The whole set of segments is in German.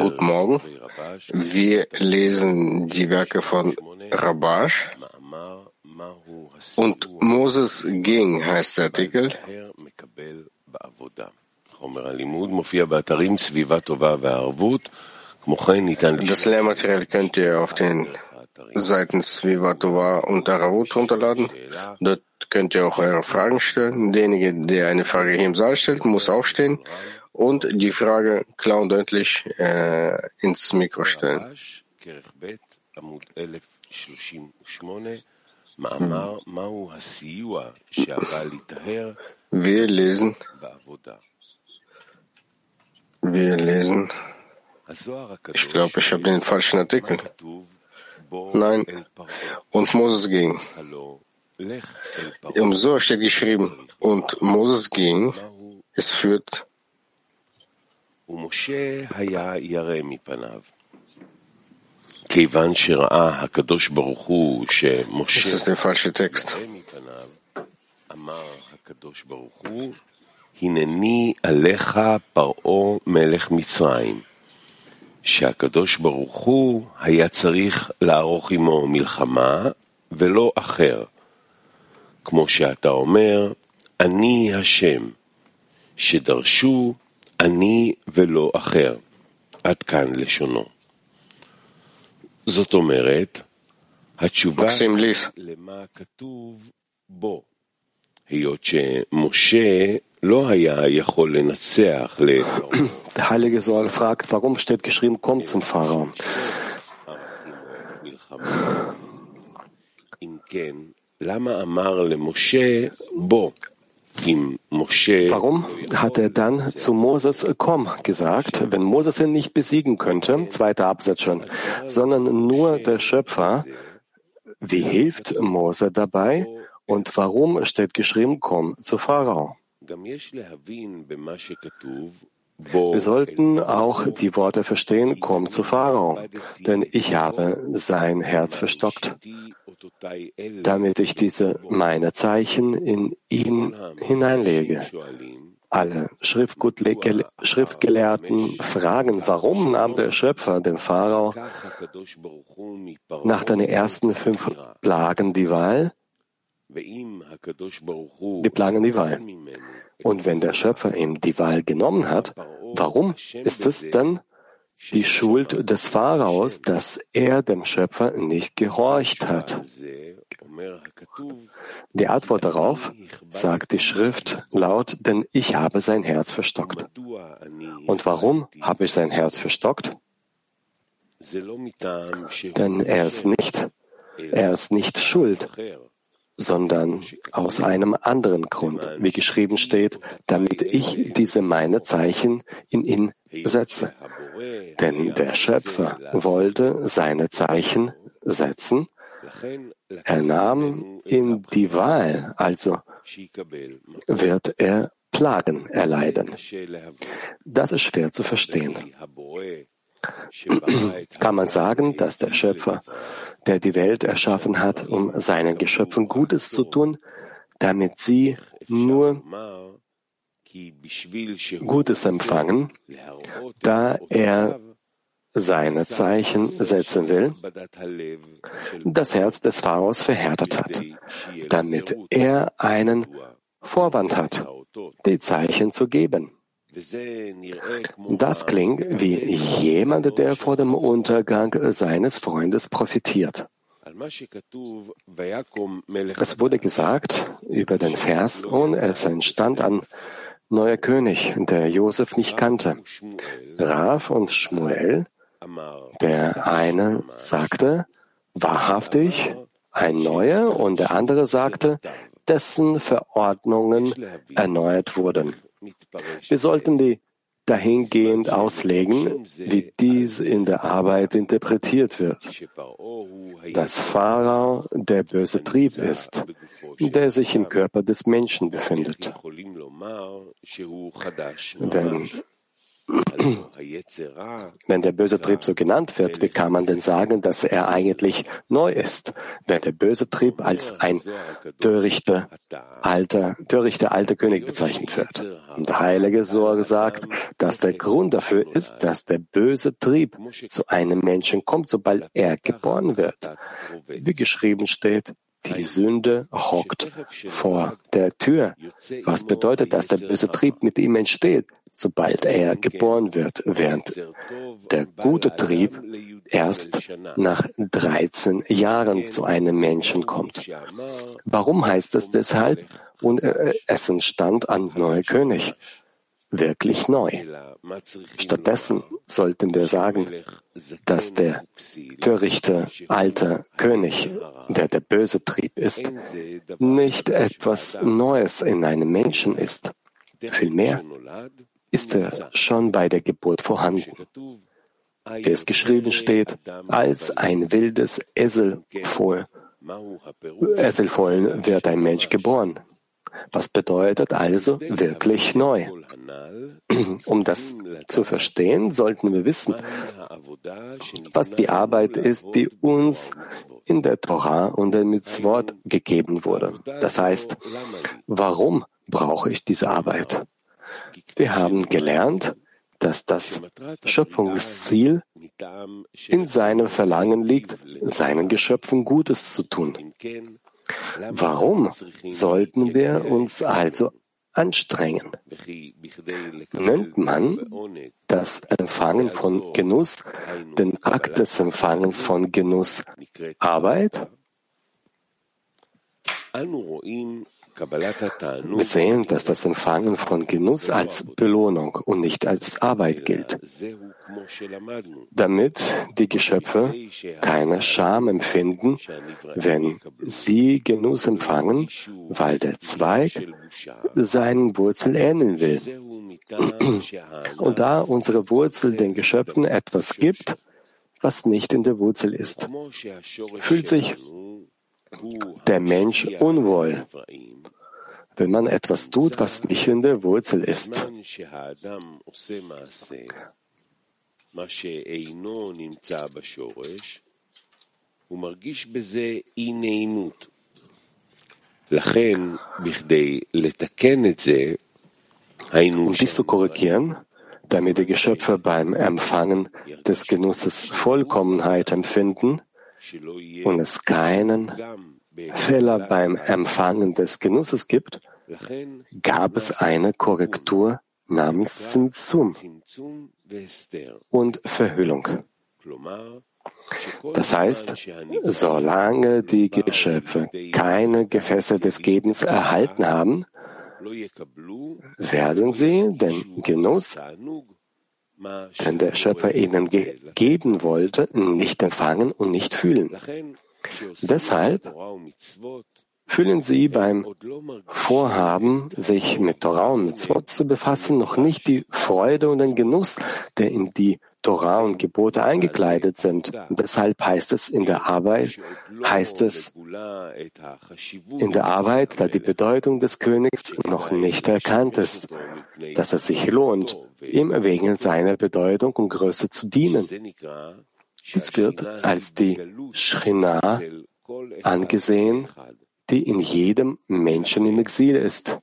Guten Morgen. Wir lesen die Werke von Rabash und Moses ging heißt der Artikel. Das Lehrmaterial könnt ihr auf den Seiten Svivatova und Aravut runterladen. Dort könnt ihr auch eure Fragen stellen. Derjenige, der eine Frage hier im Saal stellt, muss aufstehen und die Frage klar und deutlich äh, ins Mikro stellen. Wir lesen, wir lesen, ich glaube, ich habe den falschen Artikel. Nein, und Moses ging. Im So steht geschrieben, und Moses ging, es führt ומשה היה ירא מפניו. כיוון שראה הקדוש ברוך הוא שמשה ירא מפניו, אמר הקדוש ברוך הוא, הנני עליך פרעה מלך מצרים, שהקדוש ברוך הוא היה צריך לערוך עמו מלחמה ולא אחר, כמו שאתה אומר, אני השם, שדרשו אני ולא אחר. עד כאן לשונו. זאת אומרת, התשובה למה כתוב בו, היות שמשה לא היה יכול לנצח Der Heilige Soal fragt, warum steht geschrieben, komm zum Pharao? אם כן, למה אמר למשה בוא? Warum hat er dann zu Moses komm gesagt, wenn Moses ihn nicht besiegen könnte, zweiter Absatz schon, sondern nur der Schöpfer? Wie hilft Mose dabei? Und warum steht geschrieben, komm zu Pharao? Wir sollten auch die Worte verstehen, komm zu Pharao, denn ich habe sein Herz verstockt damit ich diese meine Zeichen in ihn hineinlege. Alle Schriftgelehrten fragen, warum nahm der Schöpfer den Pharao nach den ersten fünf Plagen die Wahl? Die Plagen die Wahl. Und wenn der Schöpfer ihm die Wahl genommen hat, warum ist es dann die Schuld des Pharaos, dass er dem Schöpfer nicht gehorcht hat. Die Antwort darauf sagt die Schrift laut, denn ich habe sein Herz verstockt. Und warum habe ich sein Herz verstockt? Denn er ist nicht, er ist nicht schuld, sondern aus einem anderen Grund, wie geschrieben steht, damit ich diese meine Zeichen in ihn setze. Denn der Schöpfer wollte seine Zeichen setzen. Er nahm ihm die Wahl, also wird er Plagen erleiden. Das ist schwer zu verstehen. Kann man sagen, dass der Schöpfer, der die Welt erschaffen hat, um seinen Geschöpfen Gutes zu tun, damit sie nur Gutes empfangen, da er seine Zeichen setzen will, das Herz des Pharaos verhärtet hat, damit er einen Vorwand hat, die Zeichen zu geben. Das klingt wie jemand, der vor dem Untergang seines Freundes profitiert. Es wurde gesagt über den Vers und es entstand ein neuer König, der Josef nicht kannte. Rav und Shmuel, der eine sagte, wahrhaftig, ein neuer, und der andere sagte, dessen Verordnungen erneuert wurden. Wir sollten die dahingehend auslegen, wie dies in der Arbeit interpretiert wird. Dass Pharao der böse Trieb ist, der sich im Körper des Menschen befindet. Denn Wenn der böse Trieb so genannt wird, wie kann man denn sagen, dass er eigentlich neu ist, wenn der böse Trieb als ein törichter alter, törichter alter König bezeichnet wird? Und der heilige Sohr sagt, dass der Grund dafür ist, dass der böse Trieb zu einem Menschen kommt, sobald er geboren wird. Wie geschrieben steht, die Sünde hockt vor der Tür. Was bedeutet, dass der böse Trieb mit ihm entsteht? sobald er geboren wird, während der gute Trieb erst nach 13 Jahren zu einem Menschen kommt. Warum heißt es deshalb? Und äh, es entstand ein neuer König. Wirklich neu. Stattdessen sollten wir sagen, dass der törichte alte König, der der böse Trieb ist, nicht etwas Neues in einem Menschen ist. Vielmehr ist er schon bei der Geburt vorhanden. Wie es geschrieben steht, als ein wildes Eselfohl, Eselfohlen wird ein Mensch geboren. Was bedeutet also wirklich neu? Um das zu verstehen, sollten wir wissen, was die Arbeit ist, die uns in der Torah und dem Mitzvot gegeben wurde. Das heißt, warum brauche ich diese Arbeit? Wir haben gelernt, dass das Schöpfungsziel in seinem Verlangen liegt, seinen Geschöpfen Gutes zu tun. Warum sollten wir uns also anstrengen? Nennt man das Empfangen von Genuss, den Akt des Empfangens von Genuss Arbeit? Wir sehen, dass das Empfangen von Genuss als Belohnung und nicht als Arbeit gilt, damit die Geschöpfe keine Scham empfinden, wenn sie Genuss empfangen, weil der Zweig seinen Wurzeln ähneln will. Und da unsere Wurzel den Geschöpfen etwas gibt, was nicht in der Wurzel ist, fühlt sich der Mensch unwohl, wenn man etwas tut, was nicht in der Wurzel ist. Um dies zu korrigieren, damit die Geschöpfe beim Empfangen des Genusses Vollkommenheit empfinden und es keinen Fehler beim Empfangen des Genusses gibt, gab es eine Korrektur namens Zimzum und Verhüllung. Das heißt, solange die Geschöpfe keine Gefäße des Gebens erhalten haben, werden sie den Genuss, den der Schöpfer ihnen geben wollte, nicht empfangen und nicht fühlen. Deshalb fühlen sie beim Vorhaben, sich mit Torah und Mitzvot zu befassen, noch nicht die Freude und den Genuss, der in die Torah und Gebote eingekleidet sind. Deshalb heißt es in der Arbeit, heißt es in der Arbeit, da die Bedeutung des Königs noch nicht erkannt ist, dass es sich lohnt, ihm wegen seiner Bedeutung und Größe zu dienen. Dies wird als die Shrina angesehen, die in jedem Menschen im Exil ist.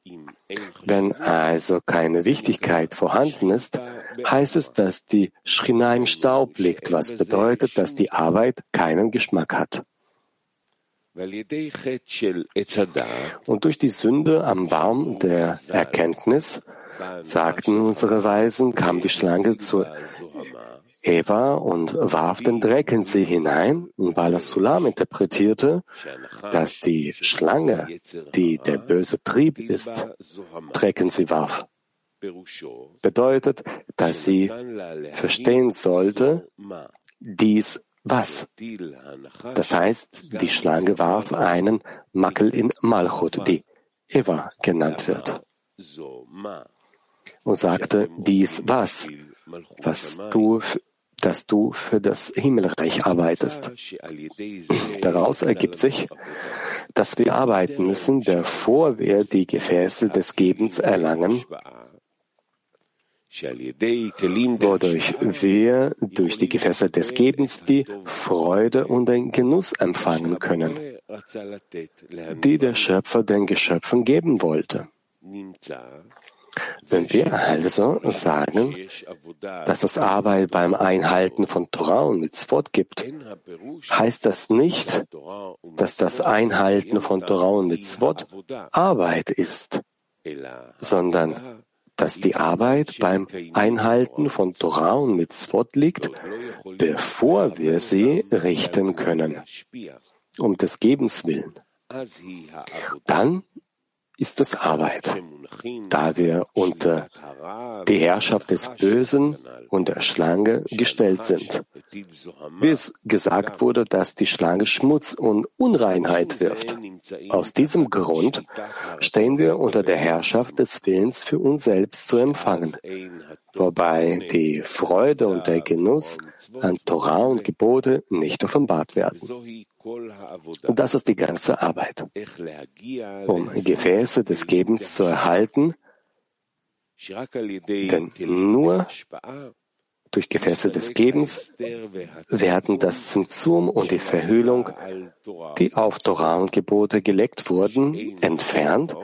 Wenn also keine Wichtigkeit vorhanden ist, heißt es, dass die Shrina im Staub liegt, was bedeutet, dass die Arbeit keinen Geschmack hat. Und durch die Sünde am Baum der Erkenntnis, sagten unsere Weisen, kam die Schlange zur Eva und warf den Dreck in sie hinein, und Bala Sulam interpretierte, dass die Schlange, die der böse Trieb ist, Dreck in sie warf. Bedeutet, dass sie verstehen sollte, dies was. Das heißt, die Schlange warf einen Makel in Malchut, die Eva genannt wird, und sagte, dies was, was du dass du für das Himmelreich arbeitest. Daraus ergibt sich, dass wir arbeiten müssen, bevor wir die Gefäße des Gebens erlangen, wodurch wir durch die Gefäße des Gebens die Freude und den Genuss empfangen können, die der Schöpfer den Geschöpfen geben wollte. Wenn wir also sagen, dass es Arbeit beim Einhalten von Torah und Mitzvot gibt, heißt das nicht, dass das Einhalten von Torah und Mitzvot Arbeit ist, sondern dass die Arbeit beim Einhalten von Torah und Mitzvot liegt, bevor wir sie richten können, um des Gebens willen. Dann ist es Arbeit, da wir unter die Herrschaft des Bösen und der Schlange gestellt sind. Wie es gesagt wurde, dass die Schlange Schmutz und Unreinheit wirft. Aus diesem Grund stehen wir unter der Herrschaft des Willens für uns selbst zu empfangen, wobei die Freude und der Genuss an Torah und Gebote nicht offenbart werden. Das ist die ganze Arbeit. Um Gefäße des Gebens zu erhalten, denn nur durch Gefäße des Gebens werden das Zimtzum und die Verhüllung, die auf Torah und Gebote gelegt wurden, entfernt,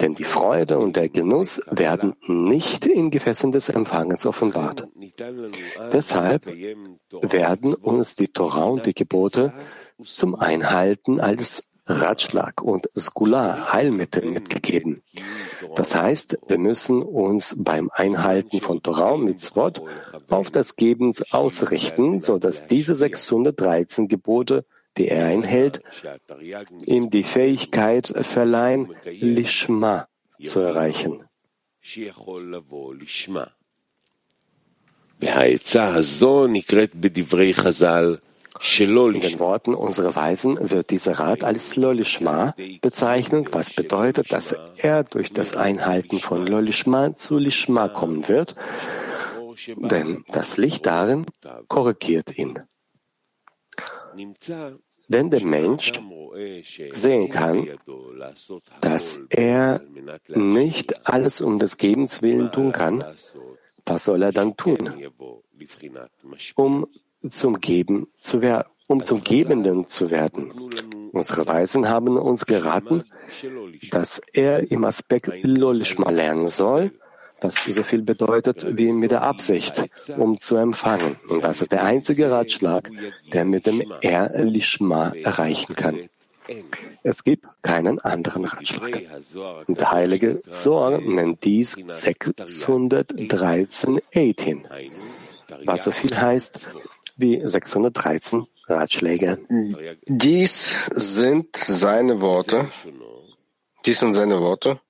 denn die Freude und der Genuss werden nicht in Gefäßen des Empfangens offenbart. Deshalb werden uns die Torah und die Gebote zum Einhalten als Ratschlag und Skula Heilmittel mitgegeben. Das heißt, wir müssen uns beim Einhalten von Torah und Mitzvot auf das Gebens ausrichten, so dass diese 613 Gebote, die er einhält, ihm die Fähigkeit verleihen, Lishma zu erreichen. In den Worten unserer Weisen wird dieser Rat als Lolishma bezeichnet, was bedeutet, dass er durch das Einhalten von Lolishma zu Lishma kommen wird, denn das Licht darin korrigiert ihn. Wenn der Mensch sehen kann, dass er nicht alles um des Gebens willen tun kann, was soll er dann tun, um zum Geben zu werden, um zum Gebenden zu werden. Unsere Weisen haben uns geraten, dass er im Aspekt Lolishma lernen soll, was so viel bedeutet wie mit der Absicht, um zu empfangen. Und das ist der einzige Ratschlag, der mit dem Er Lishma erreichen kann. Es gibt keinen anderen Ratschlag. Und der heilige Zohar nennt dies 613 18, was so viel heißt, wie 613 Ratschläge. Dies sind seine Worte. Dies sind seine Worte.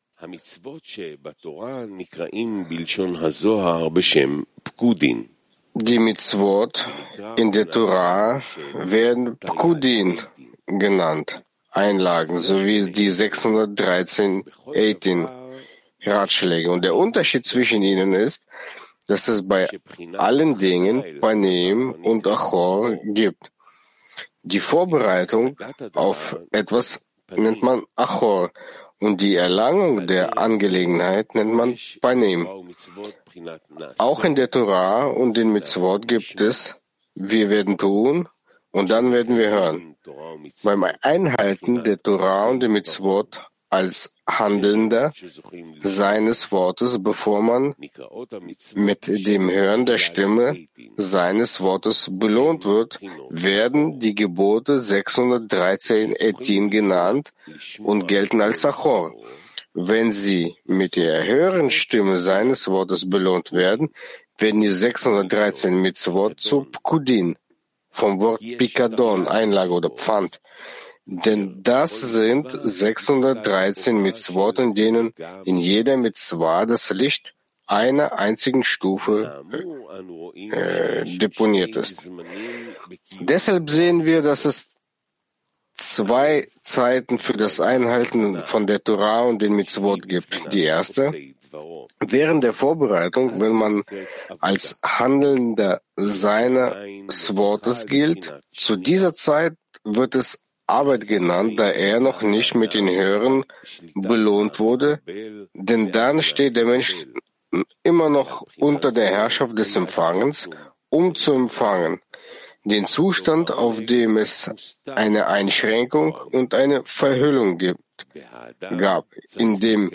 Die Mitzvot in der Torah werden Pkudin genannt, Einlagen, sowie die 613 18 Ratschläge. Und der Unterschied zwischen ihnen ist, dass es bei allen Dingen Panim und Achor gibt. Die Vorbereitung auf etwas nennt man Achor und die Erlangung der Angelegenheit nennt man Panim. Auch in der Torah und den Mitzvot gibt es, wir werden tun und dann werden wir hören. Beim Einhalten der Torah und der Mitzvot als Handelnder seines Wortes, bevor man mit dem Hören der Stimme seines Wortes belohnt wird, werden die Gebote 613 Etin genannt und gelten als Achor. Wenn sie mit der höheren Stimme seines Wortes belohnt werden, werden die 613 Mitzvot zu Pkudin, vom Wort Pikadon, Einlage oder Pfand, denn das sind 613 Mitzvot, in denen in jeder Mitzvah das Licht einer einzigen Stufe äh, deponiert ist. Deshalb sehen wir, dass es zwei Zeiten für das Einhalten von der Torah und den Mitzvot gibt. Die erste, während der Vorbereitung, wenn man als Handelnder seines Wortes gilt, zu dieser Zeit wird es Arbeit genannt, da er noch nicht mit den Hören belohnt wurde, denn dann steht der Mensch immer noch unter der Herrschaft des Empfangens, um zu empfangen, den Zustand, auf dem es eine Einschränkung und eine Verhüllung gibt gab, in dem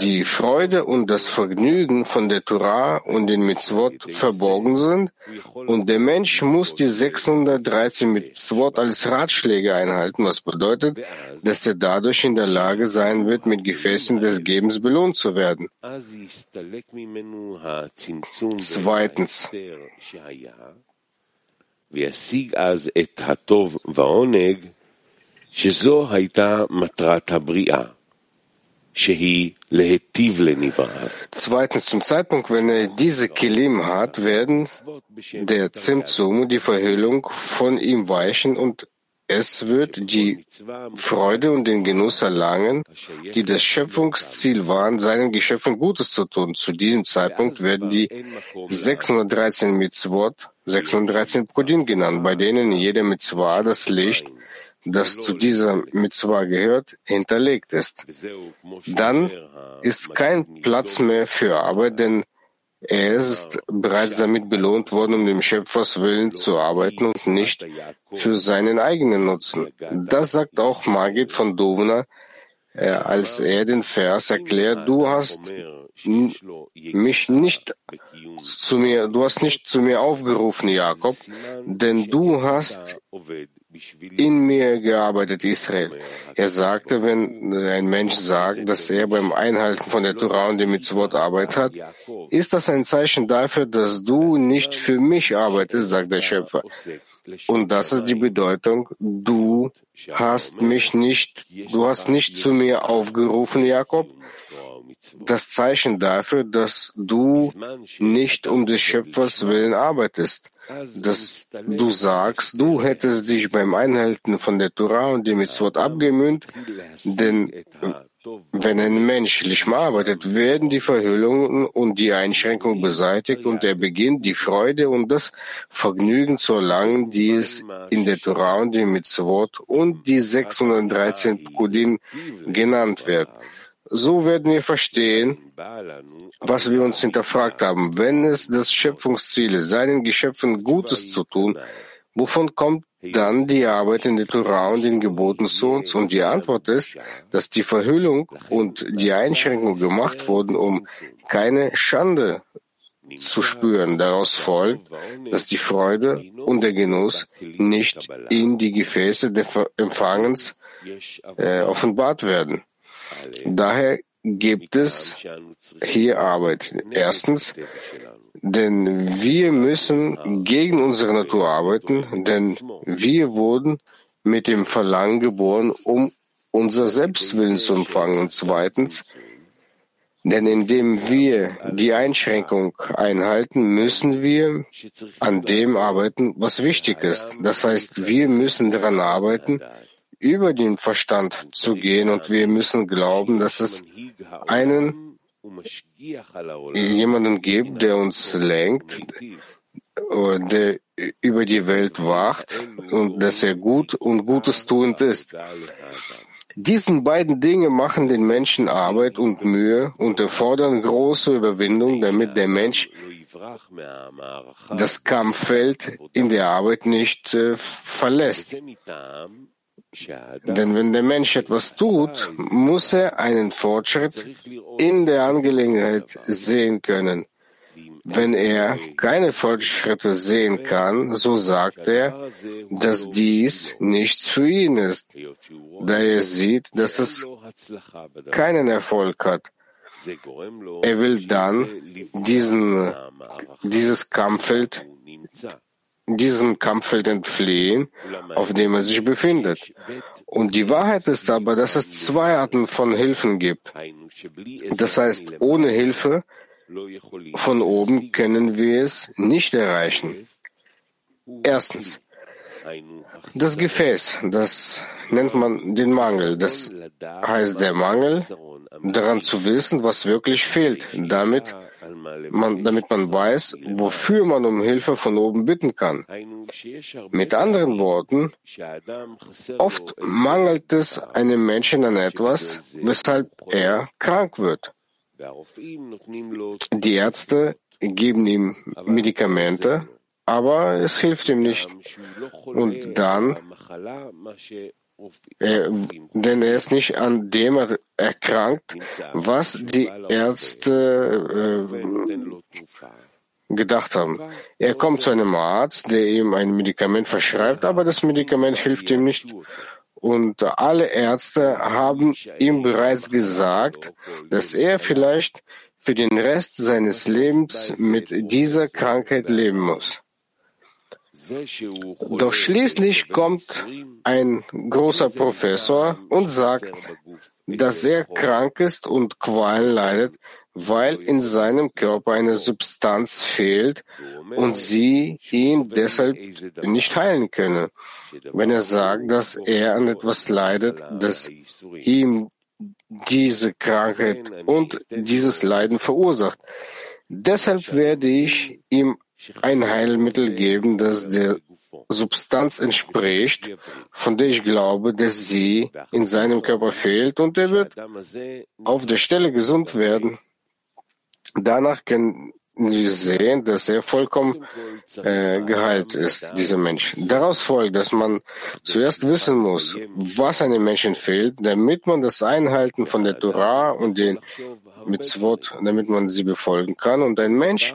die Freude und das Vergnügen von der Torah und den Mitzvot verborgen sind, und der Mensch muss die 613 Mitzvot als Ratschläge einhalten, was bedeutet, dass er dadurch in der Lage sein wird, mit Gefäßen des Gebens belohnt zu werden. Zweitens. וישיג אז את הטוב והעונג שזו הייתה מטרת הבריאה, שהיא להיטיב לנבראיו. Zweitens, zum Zeitpunkt, wenn er diese Kilim hat, werden der Zimtzum, die Verhüllung von ihm weichen und es wird die Freude und den Genuss erlangen, die das Schöpfungsziel waren, seinen Geschöpfen Gutes zu tun. Zu diesem Zeitpunkt werden die 613 Mitzvot 613 Prodin genannt, bei denen jede Mitzvah das Licht das zu dieser Mitzvah gehört, hinterlegt ist. Dann ist kein Platz mehr für Arbeit, denn er ist bereits damit belohnt worden, um dem Schöpfers Willen zu arbeiten und nicht für seinen eigenen Nutzen. Das sagt auch Margit von Dovna, äh, als er den Vers erklärt, du hast mich nicht zu mir, du hast nicht zu mir aufgerufen, Jakob, denn du hast in mir gearbeitet, Israel. Er sagte, wenn ein Mensch sagt, dass er beim Einhalten von der Torah und dem Mitzvot Arbeit hat, ist das ein Zeichen dafür, dass du nicht für mich arbeitest, sagt der Schöpfer. Und das ist die Bedeutung, du hast mich nicht, du hast nicht zu mir aufgerufen, Jakob, das Zeichen dafür, dass du nicht um des Schöpfers willen arbeitest, dass du sagst, du hättest dich beim Einhalten von der Torah und dem Mitzvot abgemüht, denn wenn ein Mensch Lishma arbeitet, werden die Verhüllungen und die Einschränkungen beseitigt und er beginnt, die Freude und das Vergnügen zu erlangen, die es in der Torah und dem Mitzvot und die 613 Pkudim genannt wird. So werden wir verstehen, was wir uns hinterfragt haben. Wenn es das Schöpfungsziel ist, seinen Geschöpfen Gutes zu tun, wovon kommt dann die Arbeit in der Torah und den Geboten zu uns? Und die Antwort ist, dass die Verhüllung und die Einschränkung gemacht wurden, um keine Schande zu spüren. Daraus folgt, dass die Freude und der Genuss nicht in die Gefäße des Empfangens äh, offenbart werden. Daher gibt es hier Arbeit. Erstens, denn wir müssen gegen unsere Natur arbeiten, denn wir wurden mit dem Verlangen geboren, um unser Selbstwillen zu empfangen. Und zweitens, denn indem wir die Einschränkung einhalten, müssen wir an dem arbeiten, was wichtig ist. Das heißt, wir müssen daran arbeiten, über den Verstand zu gehen und wir müssen glauben, dass es einen jemanden gibt, der uns lenkt, der über die Welt wacht und dass er gut und Gutes tuend ist. Diesen beiden Dinge machen den Menschen Arbeit und Mühe und erfordern große Überwindung, damit der Mensch das Kampffeld in der Arbeit nicht äh, verlässt. Denn wenn der Mensch etwas tut, muss er einen Fortschritt in der Angelegenheit sehen können. Wenn er keine Fortschritte sehen kann, so sagt er, dass dies nichts für ihn ist, da er sieht, dass es keinen Erfolg hat. Er will dann diesen, dieses Kampffeld diesem Kampffeld entfliehen, auf dem er sich befindet. Und die Wahrheit ist aber, dass es zwei Arten von Hilfen gibt. Das heißt, ohne Hilfe von oben können wir es nicht erreichen. Erstens, das Gefäß, das nennt man den Mangel. Das heißt der Mangel, daran zu wissen, was wirklich fehlt, damit man, damit man weiß, wofür man um Hilfe von oben bitten kann. Mit anderen Worten, oft mangelt es einem Menschen an etwas, weshalb er krank wird. Die Ärzte geben ihm Medikamente, aber es hilft ihm nicht. Und dann, er, denn er ist nicht an dem erkrankt, was die Ärzte äh, gedacht haben. Er kommt zu einem Arzt, der ihm ein Medikament verschreibt, aber das Medikament hilft ihm nicht. Und alle Ärzte haben ihm bereits gesagt, dass er vielleicht für den Rest seines Lebens mit dieser Krankheit leben muss. Doch schließlich kommt ein großer Professor und sagt, dass er krank ist und Qualen leidet, weil in seinem Körper eine Substanz fehlt und sie ihn deshalb nicht heilen können. Wenn er sagt, dass er an etwas leidet, das ihm diese Krankheit und dieses Leiden verursacht. Deshalb werde ich ihm ein Heilmittel geben, das der Substanz entspricht, von der ich glaube, dass sie in seinem Körper fehlt, und er wird auf der Stelle gesund werden. Danach können wir sehen, dass er vollkommen äh, geheilt ist, dieser Mensch. Daraus folgt, dass man zuerst wissen muss, was einem Menschen fehlt, damit man das Einhalten von der Torah und den Mitzvot, damit man sie befolgen kann. Und ein Mensch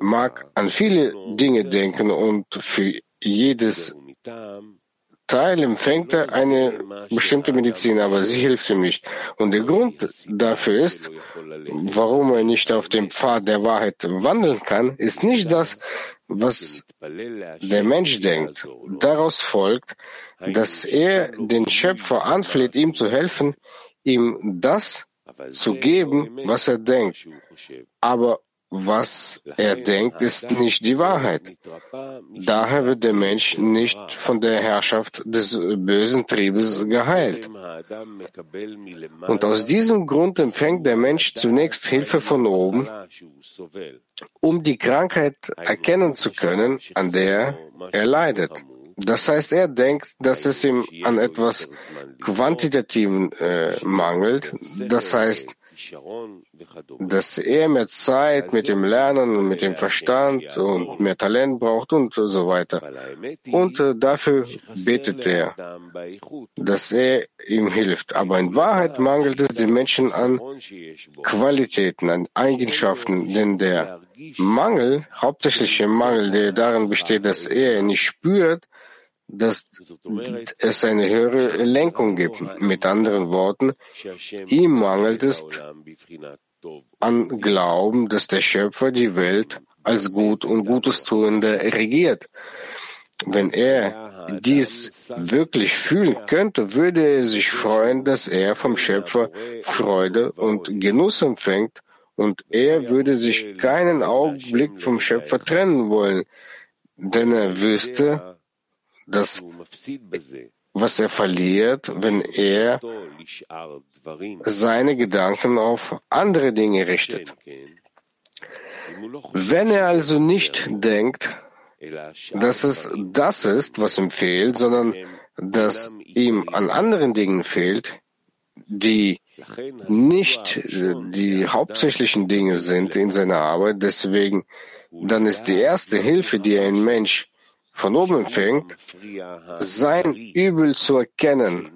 mag an viele Dinge denken und für jedes Teil empfängt er eine bestimmte Medizin, aber sie hilft ihm nicht. Und der Grund dafür ist, warum er nicht auf dem Pfad der Wahrheit wandeln kann, ist nicht das, was der Mensch denkt. Daraus folgt, dass er den Schöpfer anfleht, ihm zu helfen, ihm das zu geben, was er denkt. Aber was er denkt, ist nicht die Wahrheit. Daher wird der Mensch nicht von der Herrschaft des bösen Triebes geheilt. Und aus diesem Grund empfängt der Mensch zunächst Hilfe von oben, um die Krankheit erkennen zu können, an der er leidet. Das heißt, er denkt, dass es ihm an etwas Quantitativen äh, mangelt. Das heißt, dass er mehr Zeit mit dem Lernen und mit dem Verstand und mehr Talent braucht und so weiter. Und äh, dafür betet er, dass er ihm hilft. Aber in Wahrheit mangelt es den Menschen an Qualitäten, an Eigenschaften, denn der Mangel, hauptsächliche Mangel, der darin besteht, dass er nicht spürt, dass es eine höhere Lenkung gibt. Mit anderen Worten, ihm mangelt es an Glauben, dass der Schöpfer die Welt als gut und Gutes tuende regiert. Wenn er dies wirklich fühlen könnte, würde er sich freuen, dass er vom Schöpfer Freude und Genuss empfängt und er würde sich keinen Augenblick vom Schöpfer trennen wollen, denn er wüsste, dass was er verliert, wenn er seine Gedanken auf andere Dinge richtet. Wenn er also nicht denkt, dass es das ist, was ihm fehlt, sondern dass ihm an anderen Dingen fehlt, die nicht die hauptsächlichen Dinge sind in seiner Arbeit, deswegen dann ist die erste Hilfe, die ein Mensch von oben empfängt, sein Übel zu erkennen,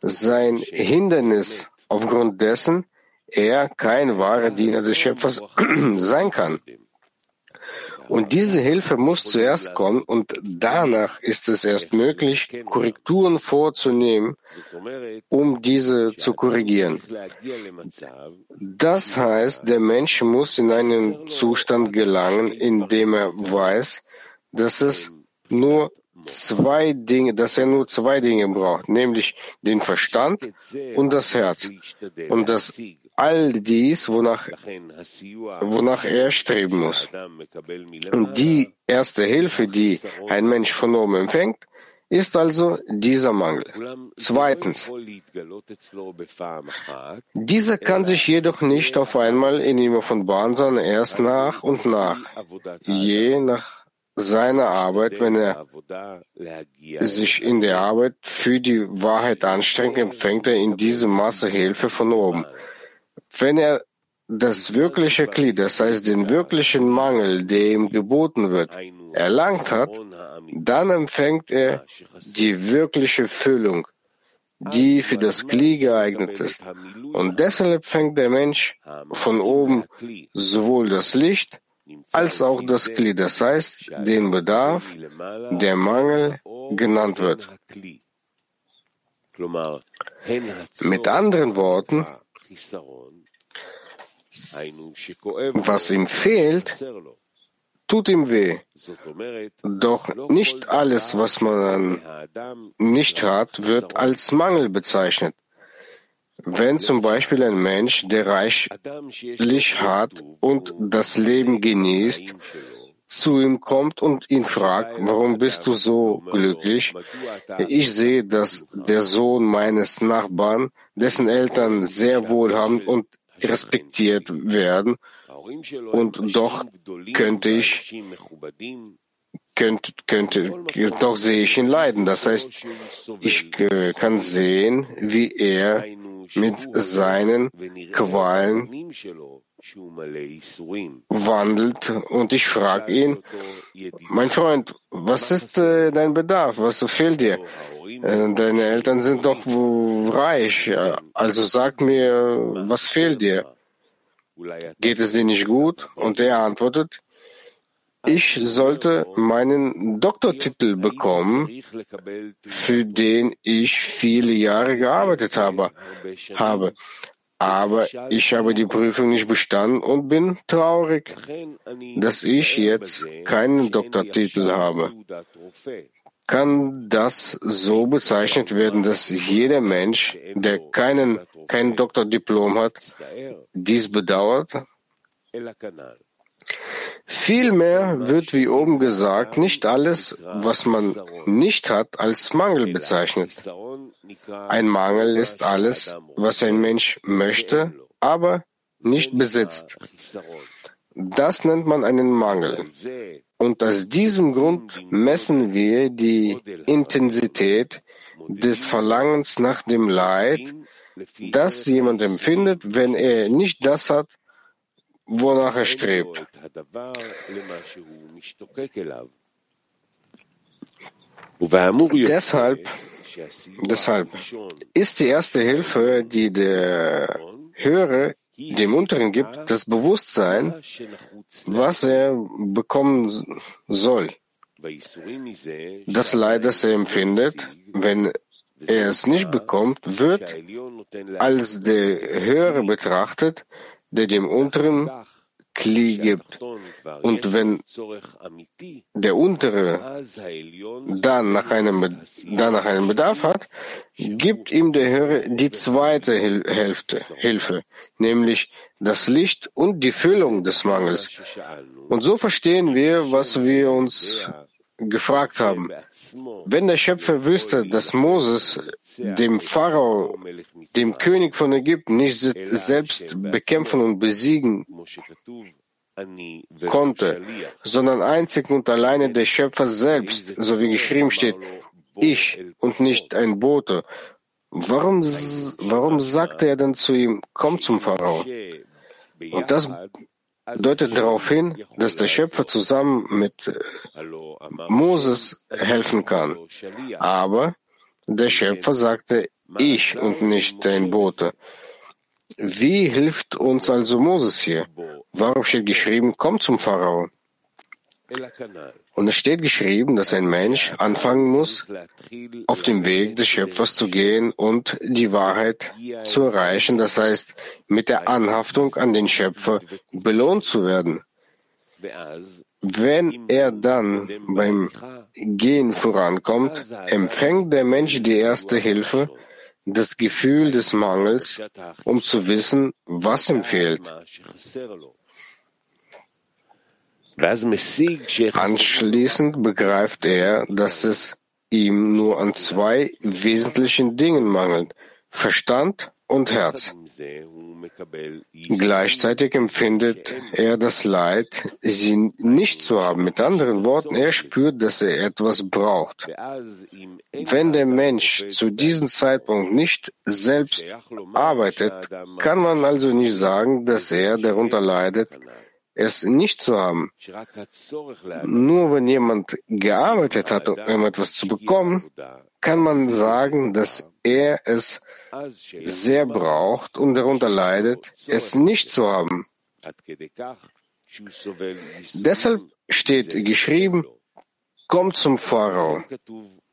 sein Hindernis, aufgrund dessen er kein wahrer Diener des Schöpfers sein kann. Und diese Hilfe muss zuerst kommen und danach ist es erst möglich, Korrekturen vorzunehmen, um diese zu korrigieren. Das heißt, der Mensch muss in einen Zustand gelangen, in dem er weiß, dass es nur zwei Dinge, dass er nur zwei Dinge braucht, nämlich den Verstand und das Herz. Und dass all dies, wonach, wonach er streben muss. Und die erste Hilfe, die ein Mensch von oben empfängt, ist also dieser Mangel. Zweitens, dieser kann sich jedoch nicht auf einmal in ihm offenbaren, sondern erst nach und nach, je nach seine Arbeit, wenn er sich in der Arbeit für die Wahrheit anstrengt, empfängt er in diesem Maße Hilfe von oben. Wenn er das wirkliche Glied, das heißt den wirklichen Mangel, der ihm geboten wird, erlangt hat, dann empfängt er die wirkliche Füllung, die für das Glied geeignet ist. Und deshalb fängt der Mensch von oben sowohl das Licht als auch das Glied, das heißt den Bedarf, der Mangel genannt wird. Mit anderen Worten, was ihm fehlt, tut ihm weh. Doch nicht alles, was man nicht hat, wird als Mangel bezeichnet. Wenn zum Beispiel ein Mensch, der reichlich hat und das Leben genießt, zu ihm kommt und ihn fragt, warum bist du so glücklich? Ich sehe, dass der Sohn meines Nachbarn, dessen Eltern sehr wohlhabend und respektiert werden, und doch könnte ich, könnte, könnte, doch sehe ich ihn leiden. Das heißt, ich äh, kann sehen, wie er mit seinen Qualen wandelt und ich frage ihn, mein Freund, was ist äh, dein Bedarf? Was fehlt dir? Äh, deine Eltern sind doch reich, also sag mir, was fehlt dir? Geht es dir nicht gut? Und er antwortet, ich sollte meinen Doktortitel bekommen, für den ich viele Jahre gearbeitet habe. habe. Aber ich habe die Prüfung nicht bestanden und bin traurig, dass ich jetzt keinen Doktortitel habe. Kann das so bezeichnet werden, dass jeder Mensch, der keinen, kein Doktordiplom hat, dies bedauert? Vielmehr wird, wie oben gesagt, nicht alles, was man nicht hat, als Mangel bezeichnet. Ein Mangel ist alles, was ein Mensch möchte, aber nicht besitzt. Das nennt man einen Mangel. Und aus diesem Grund messen wir die Intensität des Verlangens nach dem Leid, das jemand empfindet, wenn er nicht das hat, wonach er strebt. Deshalb, deshalb ist die erste Hilfe, die der Höhere dem Unteren gibt, das Bewusstsein, was er bekommen soll. Das Leid, das er empfindet, wenn er es nicht bekommt, wird als der Höhere betrachtet, der dem Unteren Kli gibt. Und wenn der Untere dann nach einem, dann nach einem Bedarf hat, gibt ihm der Höhere die zweite Hälfte, Hilfe, nämlich das Licht und die Füllung des Mangels. Und so verstehen wir, was wir uns gefragt haben. Wenn der Schöpfer wüsste, dass Moses dem Pharao, dem König von Ägypten, nicht selbst bekämpfen und besiegen konnte, sondern einzig und alleine der Schöpfer selbst, so wie geschrieben steht, ich und nicht ein Bote, warum, warum sagte er dann zu ihm, komm zum Pharao? Und das deutet darauf hin, dass der Schöpfer zusammen mit äh, Moses helfen kann. Aber der Schöpfer sagte, ich und nicht dein Bote. Wie hilft uns also Moses hier? Warum steht geschrieben, komm zum Pharao? Und es steht geschrieben, dass ein Mensch anfangen muss, auf dem Weg des Schöpfers zu gehen und die Wahrheit zu erreichen, das heißt, mit der Anhaftung an den Schöpfer belohnt zu werden. Wenn er dann beim Gehen vorankommt, empfängt der Mensch die erste Hilfe, das Gefühl des Mangels, um zu wissen, was ihm fehlt. Anschließend begreift er, dass es ihm nur an zwei wesentlichen Dingen mangelt, Verstand und Herz. Gleichzeitig empfindet er das Leid, sie nicht zu haben. Mit anderen Worten, er spürt, dass er etwas braucht. Wenn der Mensch zu diesem Zeitpunkt nicht selbst arbeitet, kann man also nicht sagen, dass er darunter leidet, es nicht zu haben. Nur wenn jemand gearbeitet hat, um etwas zu bekommen, kann man sagen, dass er es sehr braucht und darunter leidet, es nicht zu haben. Deshalb steht geschrieben, komm zum Pharao.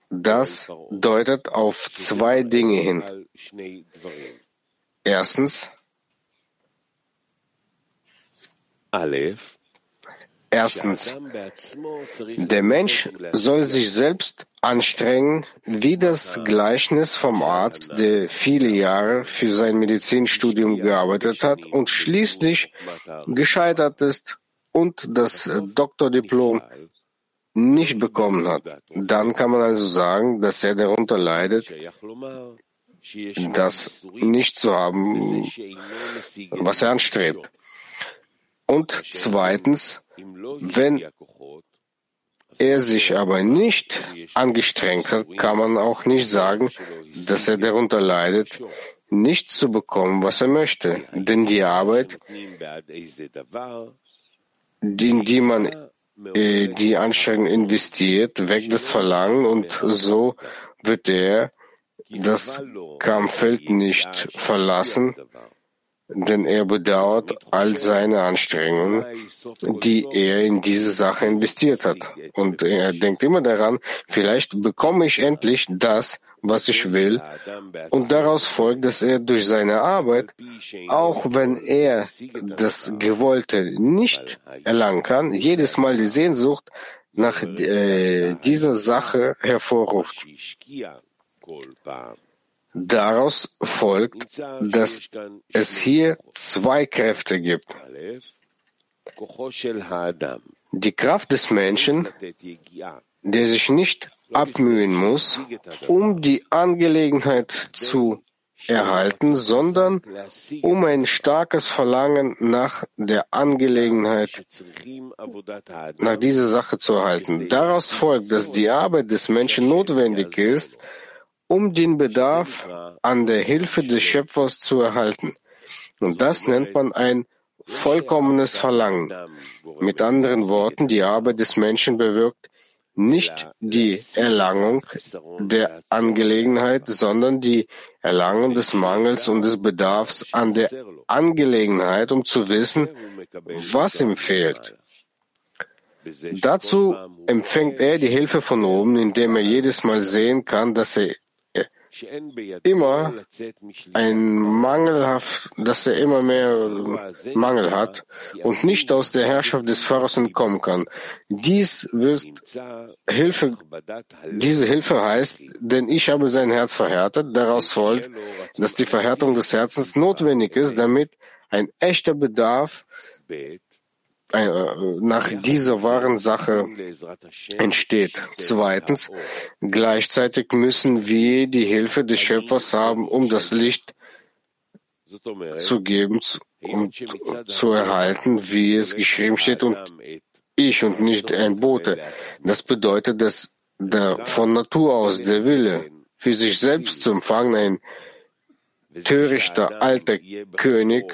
Das deutet auf zwei Dinge hin. Erstens, Erstens, der Mensch soll sich selbst anstrengen, wie das Gleichnis vom Arzt, der viele Jahre für sein Medizinstudium gearbeitet hat und schließlich gescheitert ist und das Doktordiplom nicht bekommen hat. Dann kann man also sagen, dass er darunter leidet, das nicht zu haben, was er anstrebt. Und zweitens, wenn er sich aber nicht angestrengt hat, kann man auch nicht sagen, dass er darunter leidet, nicht zu bekommen, was er möchte. Denn die Arbeit, in die man äh, die Anstrengung investiert, weckt das Verlangen und so wird er das Kampffeld nicht verlassen, denn er bedauert all seine Anstrengungen, die er in diese Sache investiert hat. Und er denkt immer daran, vielleicht bekomme ich endlich das, was ich will. Und daraus folgt, dass er durch seine Arbeit, auch wenn er das Gewollte nicht erlangen kann, jedes Mal die Sehnsucht nach äh, dieser Sache hervorruft. Daraus folgt, dass es hier zwei Kräfte gibt. Die Kraft des Menschen, der sich nicht abmühen muss, um die Angelegenheit zu erhalten, sondern um ein starkes Verlangen nach der Angelegenheit, nach dieser Sache zu erhalten. Daraus folgt, dass die Arbeit des Menschen notwendig ist, um den Bedarf an der Hilfe des Schöpfers zu erhalten. Und das nennt man ein vollkommenes Verlangen. Mit anderen Worten, die Arbeit des Menschen bewirkt nicht die Erlangung der Angelegenheit, sondern die Erlangung des Mangels und des Bedarfs an der Angelegenheit, um zu wissen, was ihm fehlt. Dazu empfängt er die Hilfe von oben, indem er jedes Mal sehen kann, dass er immer ein Mangelhaft, dass er immer mehr Mangel hat und nicht aus der Herrschaft des Pharaos entkommen kann. Dies wird Hilfe, diese Hilfe heißt, denn ich habe sein Herz verhärtet. Daraus folgt, dass die Verhärtung des Herzens notwendig ist, damit ein echter Bedarf nach dieser wahren Sache entsteht. Zweitens, gleichzeitig müssen wir die Hilfe des Schöpfers haben, um das Licht zu geben und zu erhalten, wie es geschrieben steht, und ich und nicht ein Bote. Das bedeutet, dass der von Natur aus der Wille für sich selbst zu empfangen ein törichter alter König,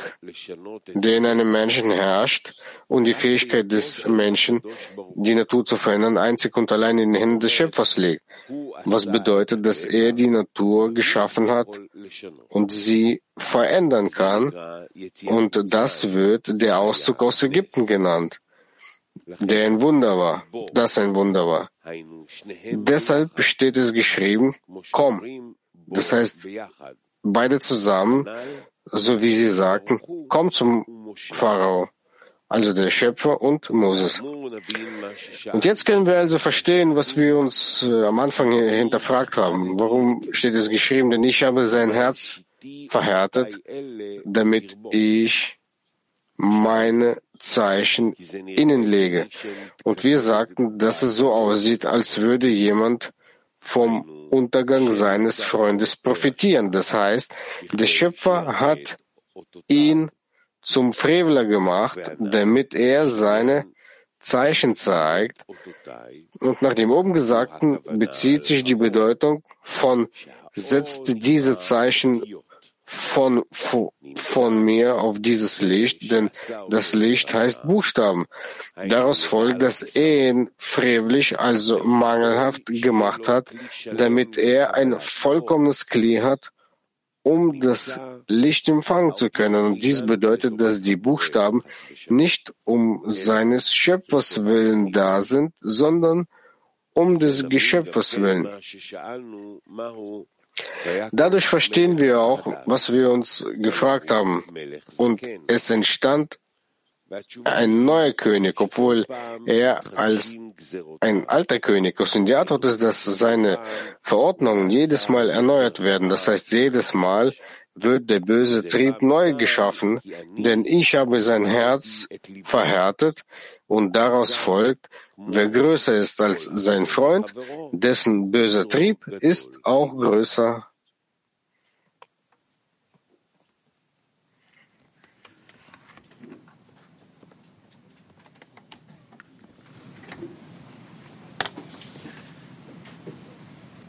der in einem Menschen herrscht und die Fähigkeit des Menschen, die Natur zu verändern, einzig und allein in den Händen des Schöpfers liegt. Was bedeutet, dass er die Natur geschaffen hat und sie verändern kann. Und das wird der Auszug aus Ägypten genannt, der ein Wunder war, das ein Wunder war. Deshalb steht es geschrieben, komm. Das heißt, beide zusammen, so wie sie sagten, komm zum Pharao, also der Schöpfer und Moses. Und jetzt können wir also verstehen, was wir uns äh, am Anfang hinterfragt haben. Warum steht es geschrieben? Denn ich habe sein Herz verhärtet, damit ich meine Zeichen innen lege. Und wir sagten, dass es so aussieht, als würde jemand vom Untergang seines Freundes profitieren. Das heißt, der Schöpfer hat ihn zum Freveler gemacht, damit er seine Zeichen zeigt. Und nach dem oben Gesagten bezieht sich die Bedeutung von setzt diese Zeichen von, von mir auf dieses Licht, denn das Licht heißt Buchstaben. Daraus folgt, dass er ihn frevlich, also mangelhaft gemacht hat, damit er ein vollkommenes Kli hat, um das Licht empfangen zu können. Und dies bedeutet, dass die Buchstaben nicht um seines Schöpfers willen da sind, sondern um des Geschöpfes willen. Dadurch verstehen wir auch, was wir uns gefragt haben. Und es entstand ein neuer König, obwohl er als ein alter König ist. Und die Antwort ist, dass seine Verordnungen jedes Mal erneuert werden. Das heißt, jedes Mal wird der böse Trieb neu geschaffen, denn ich habe sein Herz verhärtet und daraus folgt, wer größer ist als sein Freund, dessen böser Trieb ist auch größer.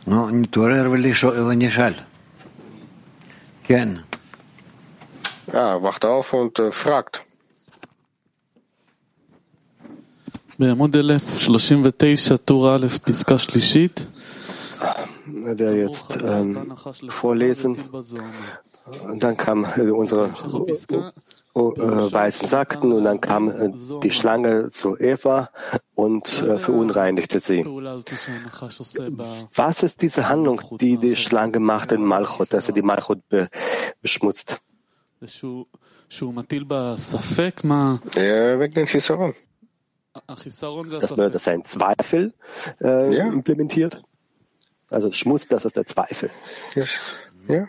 נו, נתעורר ונשאל. כן. Ja, wacht auf und äh, fragt. בעמוד 1039, טור א', פסקה שלישית. Wir jetzt ähm, vorlesen. Und dann kam äh, unsere äh, Weisen sagten und dann kam äh, die Schlange zu Eva und äh, verunreinigte sie. Was ist diese Handlung, die die Schlange macht in Malchut, dass er die Malchut be beschmutzt? Ja, wegen den Chisaron. dass man das seinen Zweifel äh, ja. implementiert. Also Schmutz, das ist der Zweifel. Ja. ja.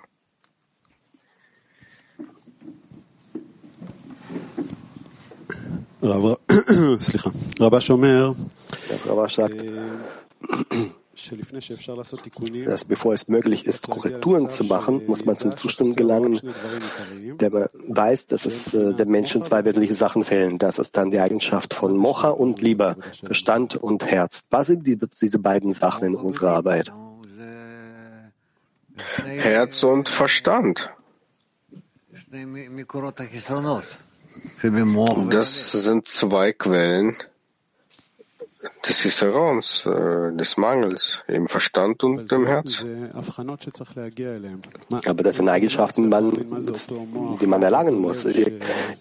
Rabba, Rabba sagt, dass bevor es möglich ist, Korrekturen zu machen, muss man zum Zustand gelangen, der man weiß, dass es äh, dem Menschen zwei wesentliche Sachen fehlen. Das ist dann die Eigenschaft von Mocha und Liebe, Verstand und Herz. Was sind die, diese beiden Sachen in unserer Arbeit? Herz und Verstand. Das sind zwei Quellen des Histerons, äh, des Mangels im Verstand und im Herz. Aber das sind Eigenschaften, die man, die man erlangen muss. Ich,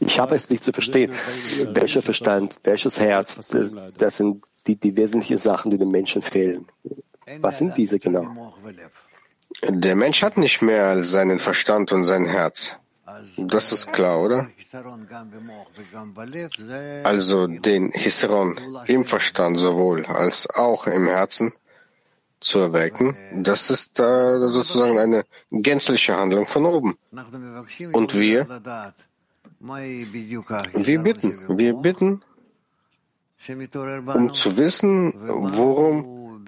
ich habe es nicht zu verstehen. Welcher Verstand, welches Herz, das sind die, die wesentlichen Sachen, die dem Menschen fehlen. Was sind diese genau? Der Mensch hat nicht mehr seinen Verstand und sein Herz. Das ist klar, oder? Also den Hisseron im Verstand sowohl als auch im Herzen zu erwecken, das ist äh, sozusagen eine gänzliche Handlung von oben. Und wir, wir bitten, wir bitten, um zu wissen, worum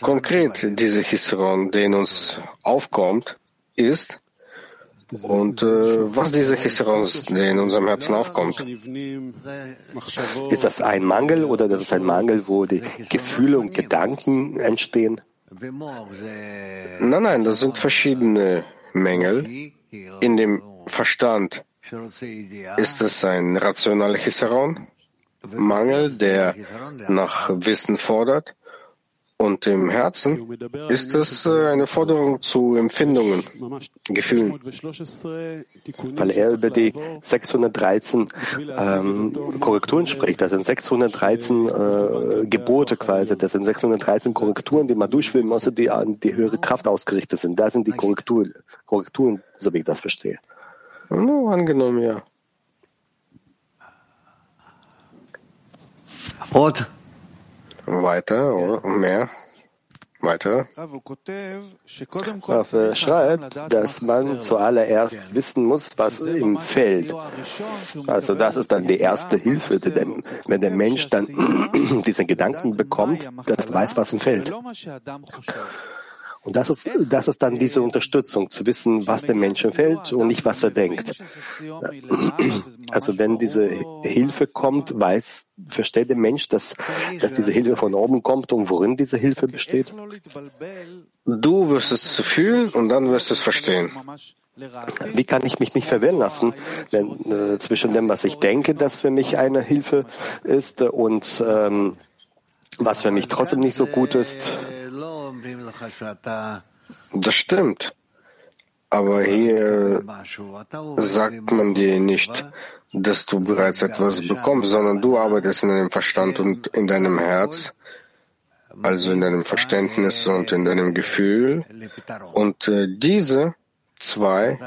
konkret diese Hisseron, der in uns aufkommt, ist, und äh, was diese Chisaron in unserem Herzen aufkommt. Ist das ein Mangel oder das ist ein Mangel, wo die Gefühle und Gedanken entstehen? Nein, nein, das sind verschiedene Mängel. In dem Verstand ist es ein rationaler Chisaron, Mangel, der nach Wissen fordert. Und im Herzen ist es äh, eine Forderung zu Empfindungen, Gefühlen. Weil er über die 613 ähm, Korrekturen spricht. Das sind 613 äh, Gebote quasi. Das sind 613 Korrekturen, die man durchführen muss, die an die höhere Kraft ausgerichtet sind. Da sind die Korrekturen, Korrekturen so wie ich das verstehe. No, angenommen, ja. Ort. Weiter oder mehr? Weiter. Rav schreibt, dass man zuallererst wissen muss, was im Feld. Also das ist dann die erste Hilfe, denn wenn der Mensch dann diesen Gedanken bekommt, dass er weiß, was im Feld. Und das ist, das ist dann diese Unterstützung, zu wissen, was dem Menschen fällt und nicht, was er denkt. Also wenn diese Hilfe kommt, weiß, versteht der Mensch, dass, dass diese Hilfe von oben kommt und worin diese Hilfe besteht? Du wirst es fühlen und dann wirst du es verstehen. Wie kann ich mich nicht verwirren lassen, wenn, äh, zwischen dem, was ich denke, das für mich eine Hilfe ist, und ähm, was für mich trotzdem nicht so gut ist? Das stimmt. Aber hier sagt man dir nicht, dass du bereits etwas bekommst, sondern du arbeitest in deinem Verstand und in deinem Herz, also in deinem Verständnis und in deinem Gefühl. Und diese zwei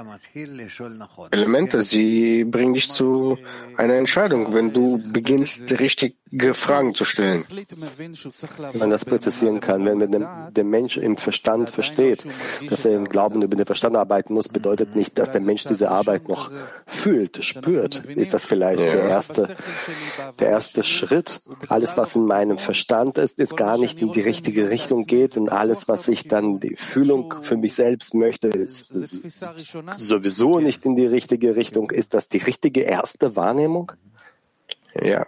Elemente, sie bringen dich zu einer Entscheidung, wenn du beginnst, richtige Fragen zu stellen. Wenn man das präzisieren kann, wenn man der Mensch im Verstand versteht, dass er im Glauben über den Verstand arbeiten muss, bedeutet nicht, dass der Mensch diese Arbeit noch fühlt, spürt. Ist das vielleicht ja. der erste, der erste Schritt? Alles, was in meinem Verstand ist, ist gar nicht in die richtige Richtung geht und alles, was ich dann die Fühlung für mich selbst möchte, ist, ist sowieso nicht in die richtige Richtung. Ist das die richtige erste Wahrnehmung? Ja.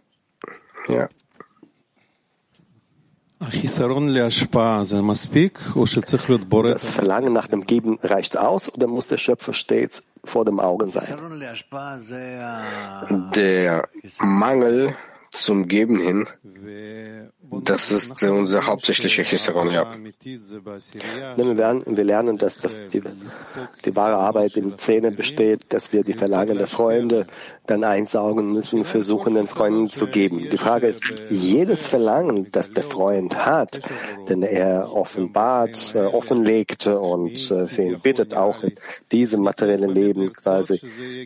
Ja. Das Verlangen nach dem Geben reicht aus oder muss der Schöpfer stets vor dem Augen sein? Der Mangel zum Geben hin das ist unser hauptsächlicher Chisaron, ja. Wir, werden, wir lernen, dass das die, die wahre Arbeit in Zähne besteht, dass wir die Verlangen der Freunde dann einsaugen müssen, versuchen den Freunden zu geben. Die Frage ist, jedes Verlangen, das der Freund hat, denn er offenbart, äh, offenlegt und äh, für ihn bittet auch in diesem materiellen Leben quasi,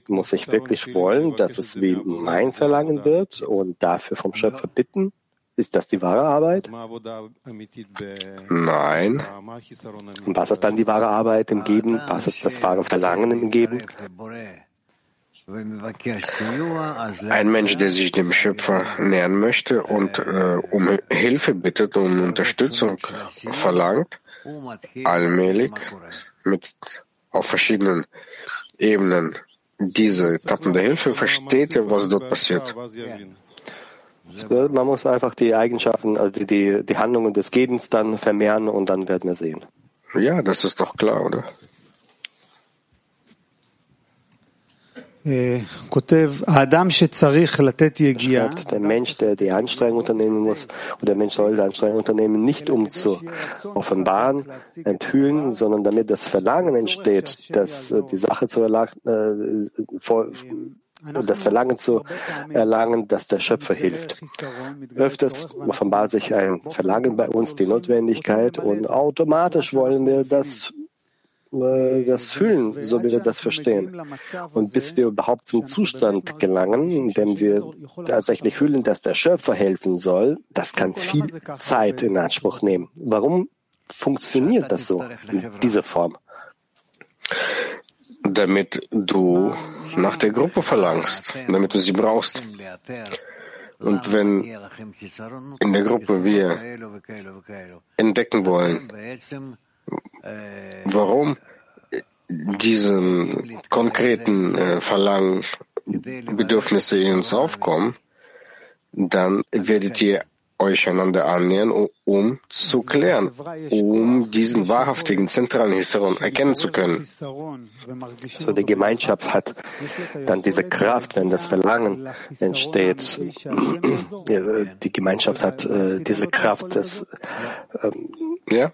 muss ich wirklich wollen, dass es wie mein Verlangen wird und dafür vom Schöpfer bitten? Ist das die wahre Arbeit? Nein. Und was ist dann die wahre Arbeit im Geben? Was ist das wahre Verlangen im Geben? Ein Mensch, der sich dem Schöpfer nähern möchte und äh, um Hilfe bittet, um Unterstützung verlangt, allmählich mit auf verschiedenen Ebenen diese Etappen der Hilfe versteht er, was dort passiert. Man muss einfach die Eigenschaften, also die, die Handlungen des Gebens dann vermehren und dann werden wir sehen. Ja, das ist doch klar, oder? Äh, schreibt, der Mensch, der die Anstrengung unternehmen muss, oder der Mensch soll die Anstrengung unternehmen, nicht um zu offenbaren, enthüllen, sondern damit das Verlangen entsteht, dass äh, die Sache zu erlangen, äh, das Verlangen zu erlangen, dass der Schöpfer hilft. Öfters offenbart sich ein Verlangen bei uns, die Notwendigkeit, und automatisch wollen wir das äh, das fühlen, so wie wir das verstehen. Und bis wir überhaupt zum Zustand gelangen, in dem wir tatsächlich fühlen, dass der Schöpfer helfen soll, das kann viel Zeit in Anspruch nehmen. Warum funktioniert das so in dieser Form? Damit du nach der Gruppe verlangst, damit du sie brauchst. Und wenn in der Gruppe wir entdecken wollen, warum diesen konkreten äh, Verlangen, Bedürfnisse in uns aufkommen, dann werdet ihr euch einander annähern, um zu klären, um diesen wahrhaftigen zentralen Hisaron erkennen zu können. So die Gemeinschaft hat dann diese Kraft, wenn das Verlangen entsteht. Die Gemeinschaft hat äh, diese Kraft, das ähm, ja.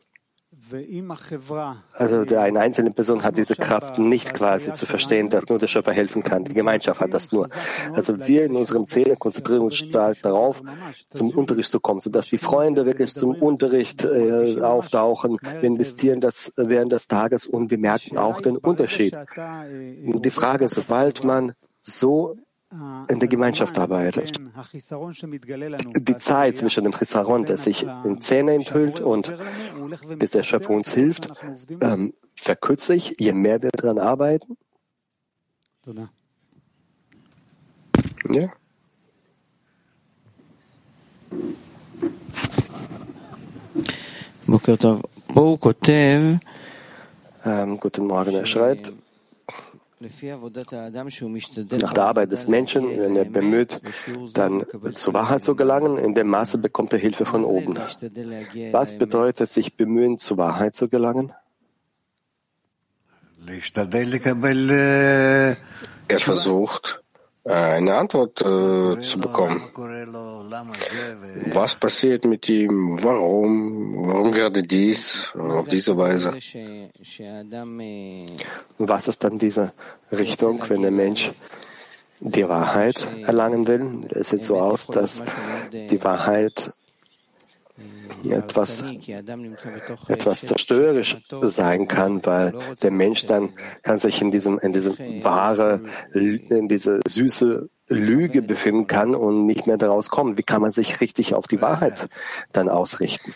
Also eine einzelne Person hat diese Kraft nicht quasi zu verstehen, dass nur der Schöpfer helfen kann. Die Gemeinschaft hat das nur. Also wir in unserem Zählen konzentrieren uns stark darauf, zum Unterricht zu kommen, sodass die Freunde wirklich zum Unterricht äh, auftauchen. Wir investieren das während des Tages und wir merken auch den Unterschied. Und die Frage, sobald man so in der Gemeinschaft arbeitet. Die Zeit zwischen dem Chisaron, der sich in Zähne enthüllt und bis der Schöpfer uns hilft, ähm, verkürzt sich, je mehr wir daran arbeiten. Ja. Ähm, guten Morgen, er schreibt, nach der Arbeit des Menschen, wenn er bemüht, dann zur Wahrheit zu gelangen, in dem Maße bekommt er Hilfe von oben. Was bedeutet es, sich bemühen, zur Wahrheit zu gelangen? Er versucht, eine Antwort äh, zu bekommen. Was passiert mit ihm? Warum? Warum gerade dies? Auf diese Weise? Was ist dann diese Richtung, wenn der Mensch die Wahrheit erlangen will? Es sieht so aus, dass die Wahrheit etwas, etwas zerstörerisch sein kann, weil der Mensch dann kann sich in diesem, in diesem wahre, in diese süße Lüge befinden kann und nicht mehr daraus kommen. Wie kann man sich richtig auf die Wahrheit dann ausrichten?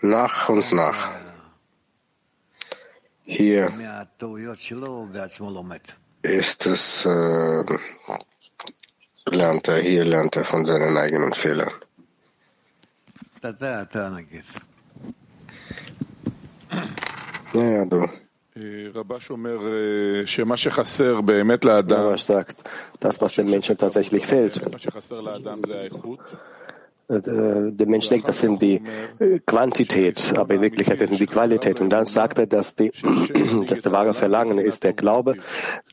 Nach und nach. Hier ist es, äh, lernt er, hier lernt er von seinen eigenen Fehlern. Ja, du. Rabash sagt, das, was dem Menschen tatsächlich fehlt. Der Mensch denkt, das sind die Quantität, aber in Wirklichkeit ist die Qualität. Und dann sagt er, dass, die, dass der wahre Verlangen ist der Glaube,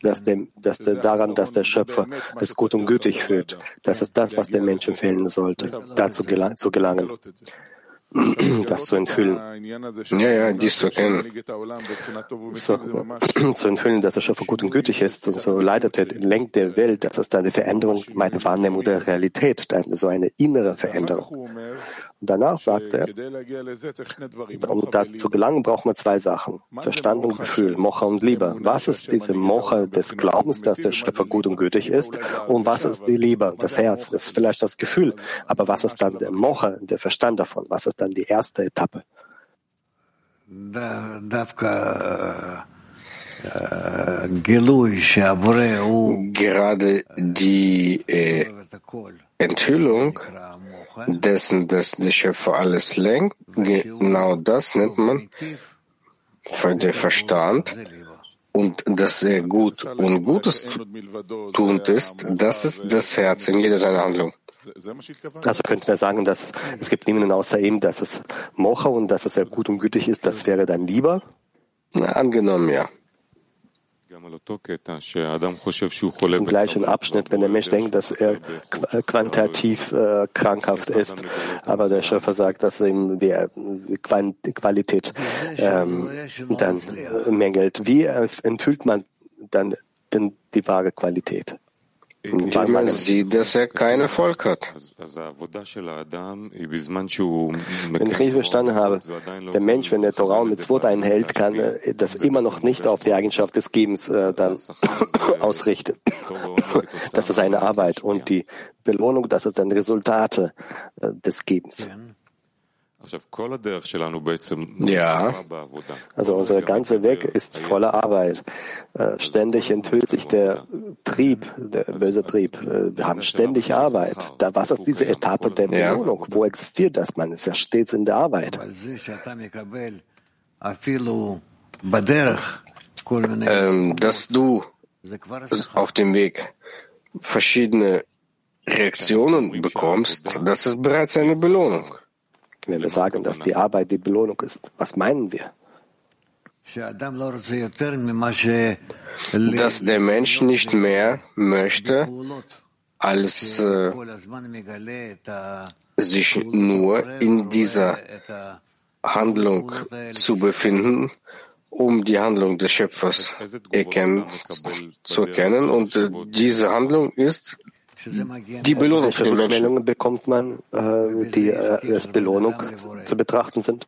dass dem, dass der, daran, dass der Schöpfer es gut und gütig führt. Das ist das, was dem Menschen fehlen sollte, dazu gelang, zu gelangen das zu enthüllen. Ja, ja, dies zu erkennen. So, zu enthüllen, dass der Schöpfer gut und gütig ist und so leitet er, lenkt der Welt. Das ist eine Veränderung meiner Wahrnehmung der Realität, so eine innere Veränderung. Und danach sagt er, um dazu zu gelangen, braucht man zwei Sachen. Verstand und Gefühl, Mocha und Liebe. Was ist diese Mocha des Glaubens, dass der Schöpfer gut und gütig ist? Und was ist die Liebe, das Herz? Das ist vielleicht das Gefühl. Aber was ist dann der Mocha, der Verstand davon? Was ist dann die erste Etappe? Gerade die äh, Enthüllung dessen, dass der Schöpfer alles lenkt, genau das nennt man der Verstand. Und dass er gut und Gutes tuend ist, das ist das Herz in jeder seiner Handlung. Also könnte man sagen, dass es gibt niemanden außer ihm, dass es Mocha und dass es sehr gut und gütig ist, das wäre dann lieber? Na, angenommen, ja. Zum gleichen Abschnitt, wenn der Mensch denkt, dass er quantitativ äh, krankhaft ist, aber der Schöpfer sagt, dass ihm die, die Qualität ähm, dann äh, mängelt. Wie enthüllt man dann die wahre Qualität? Weil man sieht, dass er keinen Erfolg hat. Wenn ich richtig verstanden habe, der Mensch, wenn der Torah mit Wort einhält, kann das immer noch nicht auf die Eigenschaft des Gebens äh, dann ausrichten. Das ist seine Arbeit und die Belohnung, das ist dann Resultate äh, des Gebens. Ja. Also unser ganzer Weg ist voller Arbeit. Äh, ständig enthüllt sich der Trieb, der böse Trieb. Äh, wir haben ständig Arbeit. Da, was ist diese Etappe der Belohnung? Wo existiert das? Man ist ja stets in der Arbeit. Ähm, dass du auf dem Weg verschiedene Reaktionen bekommst, das ist bereits eine Belohnung. Wenn wir sagen, dass die Arbeit die Belohnung ist, was meinen wir? Dass der Mensch nicht mehr möchte, als äh, sich nur in dieser Handlung zu befinden, um die Handlung des Schöpfers erkennen, zu erkennen. Und äh, diese Handlung ist die Belohnung für den Menschen. bekommt man, äh, die äh, als Belohnung zu, zu betrachten sind?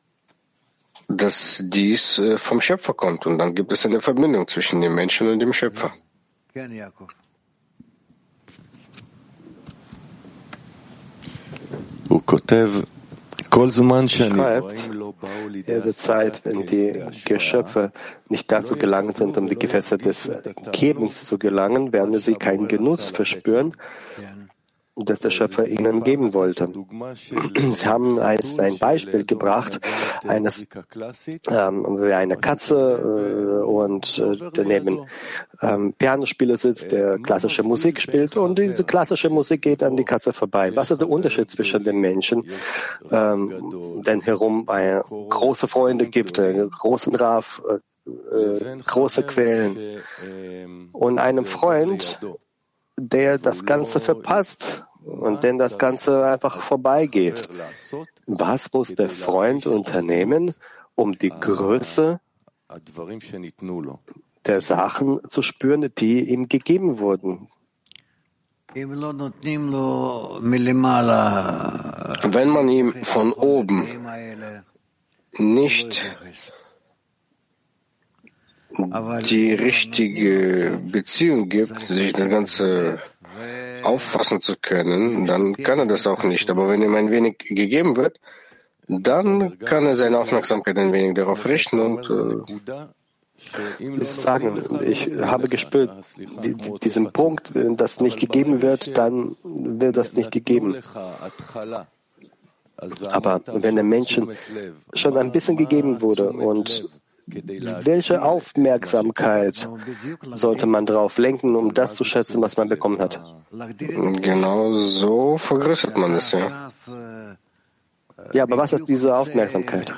Dass dies äh, vom Schöpfer kommt und dann gibt es eine Verbindung zwischen dem Menschen und dem Schöpfer. Schreibt, jede Zeit, wenn die Geschöpfe nicht dazu gelangt sind, um die Gefäße des Gebens zu gelangen, werden sie keinen Genuss verspüren. Das der Schöpfer ihnen geben wollte. Sie haben als ein Beispiel gebracht eines ähm, wie eine Katze äh, und äh, daneben ähm, Pianospieler sitzt, der klassische Musik spielt und diese klassische Musik geht an die Katze vorbei. Was ist der Unterschied zwischen den Menschen, ähm, denn herum äh, große Freunde gibt, einen großen Raf, äh, äh, große Quellen und einem Freund, der das Ganze verpasst und denn das Ganze einfach vorbeigeht. Was muss der Freund unternehmen, um die Größe der Sachen zu spüren, die ihm gegeben wurden? Wenn man ihm von oben nicht die richtige Beziehung gibt, sich das Ganze auffassen zu können, dann kann er das auch nicht. Aber wenn ihm ein wenig gegeben wird, dann kann er seine Aufmerksamkeit ein wenig darauf richten und äh, ich sagen, ich habe gespürt, die, diesen Punkt, wenn das nicht gegeben wird, dann wird das nicht gegeben. Aber wenn der Menschen schon ein bisschen gegeben wurde und welche Aufmerksamkeit sollte man darauf lenken, um das zu schätzen, was man bekommen hat? Genau so vergrößert man es, ja. Ja, aber was ist diese Aufmerksamkeit?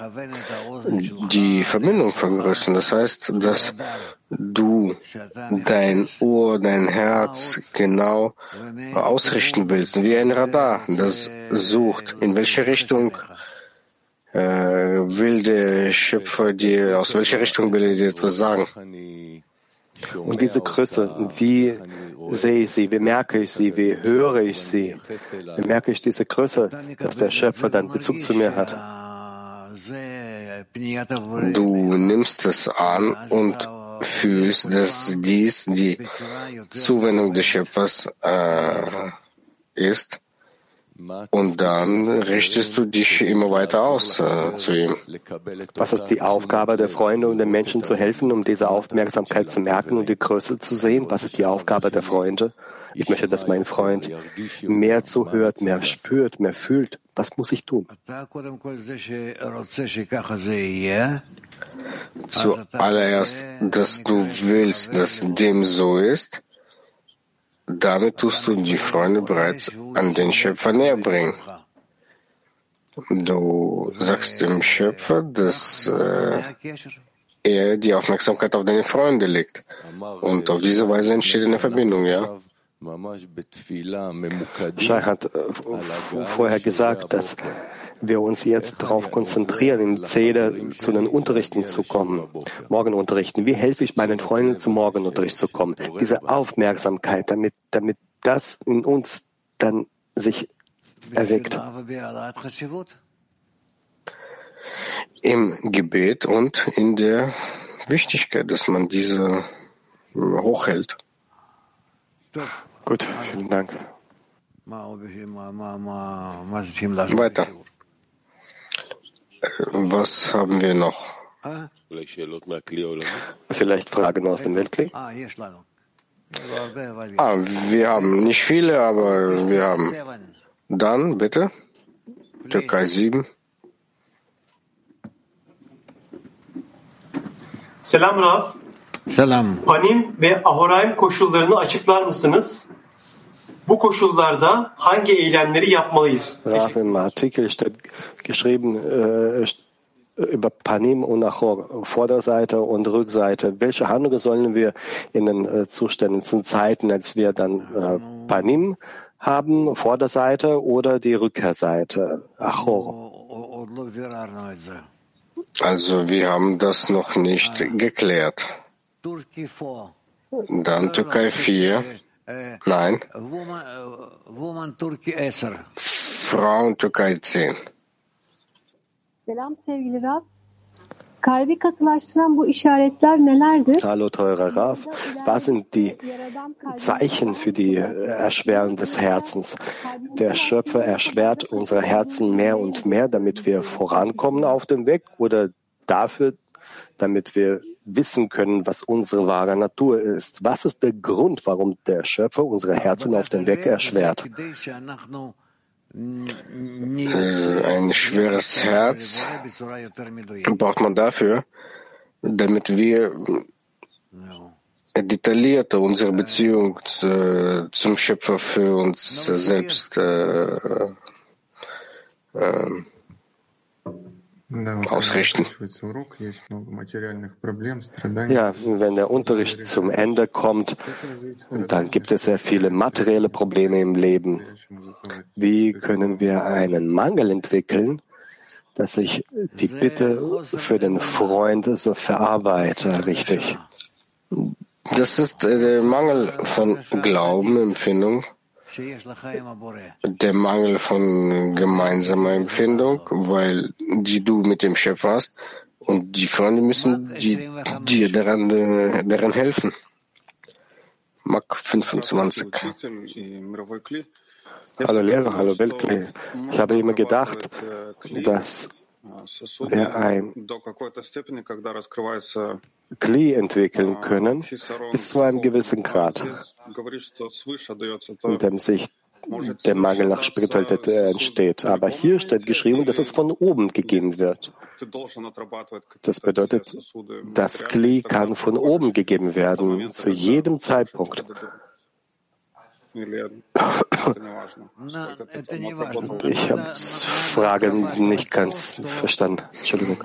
Die Verbindung vergrößern. Das heißt, dass du dein Ohr, dein Herz genau ausrichten willst, wie ein Radar, das sucht, in welche Richtung äh, will der Schöpfer dir, aus welcher Richtung will er dir etwas sagen? Und diese Größe, wie sehe ich sie, wie merke ich sie, wie höre ich sie, wie merke ich diese Größe, dass der Schöpfer dann Bezug zu mir hat. Du nimmst es an und fühlst, dass dies die Zuwendung des Schöpfers äh, ist. Und dann richtest du dich immer weiter aus äh, zu ihm. Was ist die Aufgabe der Freunde und den Menschen zu helfen, um diese Aufmerksamkeit zu merken und die Größe zu sehen? Was ist die Aufgabe der Freunde? Ich möchte, dass mein Freund mehr zuhört, mehr spürt, mehr fühlt. Was muss ich tun? Zuallererst, dass du willst, dass dem so ist, damit tust du die Freunde bereits an den Schöpfer näher bringen. Du sagst dem Schöpfer, dass äh, er die Aufmerksamkeit auf deine Freunde legt. Und auf diese Weise entsteht eine Verbindung, ja. Shai hat äh, vorher gesagt, dass wir uns jetzt darauf konzentrieren, im Zähler zu den Unterrichten zu kommen, Morgenunterrichten. Wie helfe ich meinen Freunden zum Morgenunterricht zu kommen? Diese Aufmerksamkeit, damit, damit das in uns dann sich erweckt. Im Gebet und in der Wichtigkeit, dass man diese hochhält. Gut, vielen Dank. Weiter. Was haben wir noch? Vielleicht Fragen aus dem Weltkrieg? Ah, wir haben nicht viele, aber wir haben. Dann bitte. Türkei 7. Selam Rav. Selam. Panim ve Ahoraim koşullarını açıklar mısınız? Bu koşullarda hangi eylemleri yapmalıyız? Rav, im Artikel steht geschrieben äh, über Panim und Achor, Vorderseite und Rückseite. Welche Handlungen sollen wir in den äh, Zuständen, zu Zeiten, als wir dann äh, Panim haben, Vorderseite oder die Rückkehrseite, Achor? Also wir haben das noch nicht geklärt. Dann Türkei 4. Nein. Frauen Türkei 10. Selam sevgili Rab. Kalbi katılaştıran bu işaretler nelerdir? Hallo, teurer Rav. Was sind die Zeichen für die Erschwerung des Herzens? Der Schöpfer erschwert unsere Herzen mehr und mehr, damit wir vorankommen auf dem Weg oder dafür, damit wir wissen können, was unsere wahre Natur ist. Was ist der Grund, warum der Schöpfer unsere Herzen auf den Weg erschwert? Äh, Ein schweres Herz braucht man dafür, damit wir detaillierter unsere Beziehung zu, zum Schöpfer für uns selbst äh, äh, ausrichten. Ja, wenn der Unterricht zum Ende kommt, dann gibt es sehr viele materielle Probleme im Leben. Wie können wir einen Mangel entwickeln, dass ich die Bitte für den Freund so verarbeite, richtig? Das ist äh, der Mangel von Glauben, Empfindung, der Mangel von gemeinsamer Empfindung, weil die du mit dem Schöpfer hast und die Freunde müssen die, dir daran, äh, daran helfen. Mak 25. Hallo Lehrer, hallo Weltklee. Ich habe immer gedacht, dass wir ein Kli entwickeln können bis zu einem gewissen Grad, in dem sich der Mangel nach Spiritualität entsteht. Aber hier steht geschrieben, dass es von oben gegeben wird. Das bedeutet, das Kli kann von oben gegeben werden, zu jedem Zeitpunkt. Ich habe Frage nicht ganz verstanden. Entschuldigung.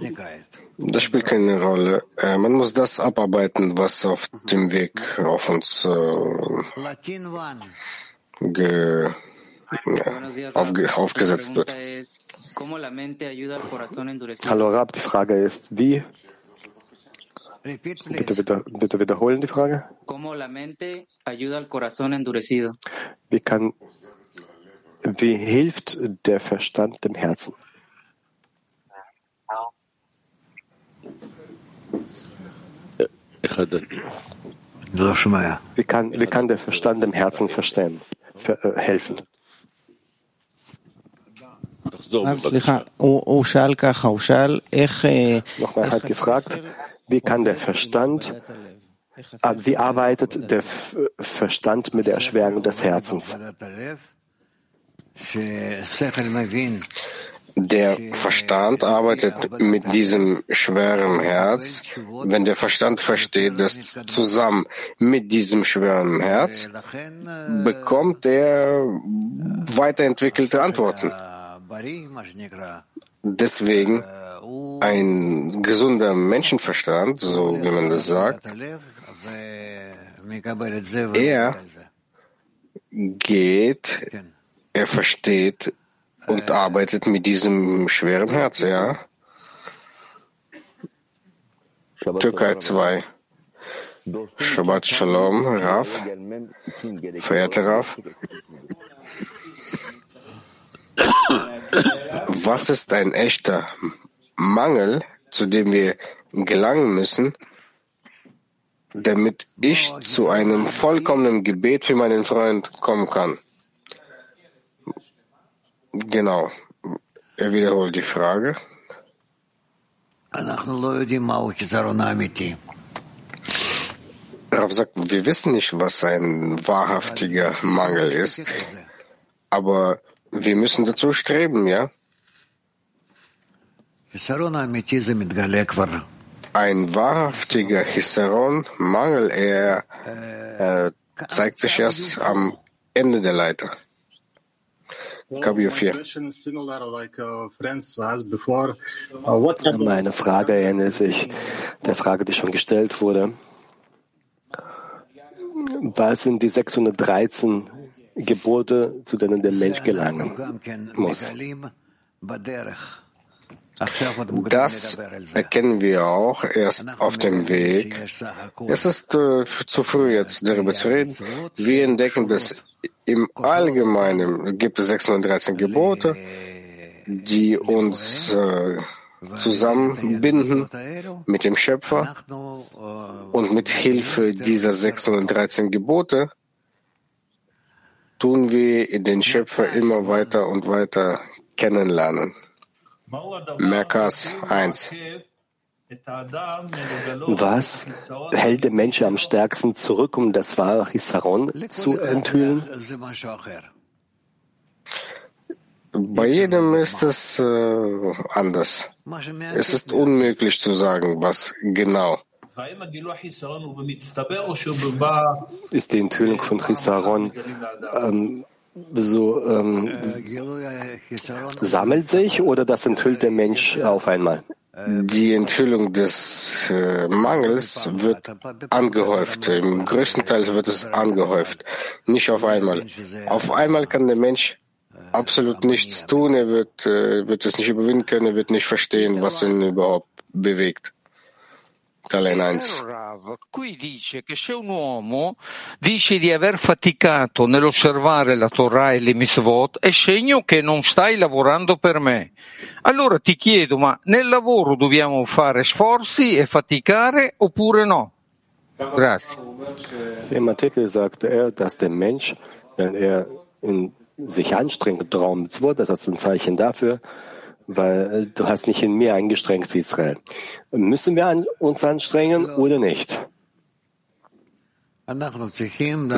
Das spielt keine Rolle. Äh, man muss das abarbeiten, was auf dem Weg auf uns äh, ge, ja, aufge, aufgesetzt wird. Hallo Rab, die Frage ist, wie Bitte, bitte, bitte wiederholen die Frage. Wie kann, wie hilft der Verstand dem Herzen? Wie kann, wie kann der Verstand dem Herzen verstehen, ver, äh, helfen? Nochmal hat gefragt, wie kann der Verstand, wie arbeitet der Verstand mit der Erschwerung des Herzens? Der Verstand arbeitet mit diesem schweren Herz, wenn der Verstand versteht, dass zusammen mit diesem schweren Herz bekommt er weiterentwickelte Antworten. Deswegen ein gesunder Menschenverstand, so wie man das sagt, er geht, er versteht und arbeitet mit diesem schweren Herz, ja. Türkei 2. Shabbat Shalom, Raf. Verehrter Raf. Was ist ein echter Mangel, zu dem wir gelangen müssen, damit ich zu einem vollkommenen Gebet für meinen Freund kommen kann? Genau. Er wiederholt die Frage. Rav sagt, wir wissen nicht, was ein wahrhaftiger Mangel ist, aber wir müssen dazu streben, ja? Ein wahrhaftiger Hisaron, Mangel, er äh, zeigt sich erst am Ende der Leiter. Kabir 4. Meine Frage erinnert sich der Frage, die schon gestellt wurde. Was sind die 613 Gebote, zu denen der Mensch gelangen muss? Das erkennen wir auch erst auf dem Weg. Es ist äh, zu früh, jetzt darüber zu reden. Wir entdecken, dass im Allgemeinen gibt es 613 Gebote, die uns äh, zusammenbinden mit dem Schöpfer und mit Hilfe dieser 613 Gebote tun wir den Schöpfer immer weiter und weiter kennenlernen. Merkas 1. Was hält den Menschen am stärksten zurück, um das wahre Hisaron zu enthüllen? Bei jedem ist es äh, anders. Es ist unmöglich zu sagen, was genau. Ist die Enthüllung von Hisaron ähm, so ähm, sammelt sich oder das enthüllt der Mensch auf einmal? Die Enthüllung des äh, Mangels wird angehäuft. Im größten Teil wird es angehäuft, nicht auf einmal. Auf einmal kann der Mensch absolut nichts tun, er wird, äh, wird es nicht überwinden können, er wird nicht verstehen, was ihn überhaupt bewegt. 1. Qui dice che se un uomo dice di aver faticato nell'osservare la Torah e le misvot, è segno che non stai lavorando per me. Allora ti chiedo, ma nel lavoro dobbiamo fare sforzi e faticare oppure no? Grazie. Im Artikel sagte er, dass der Mensch, wenn er in sich anstrengt, Raum das ist ein Zeichen dafür, weil du hast nicht in mir eingestrengt, Israel. Müssen wir an, uns anstrengen oder nicht?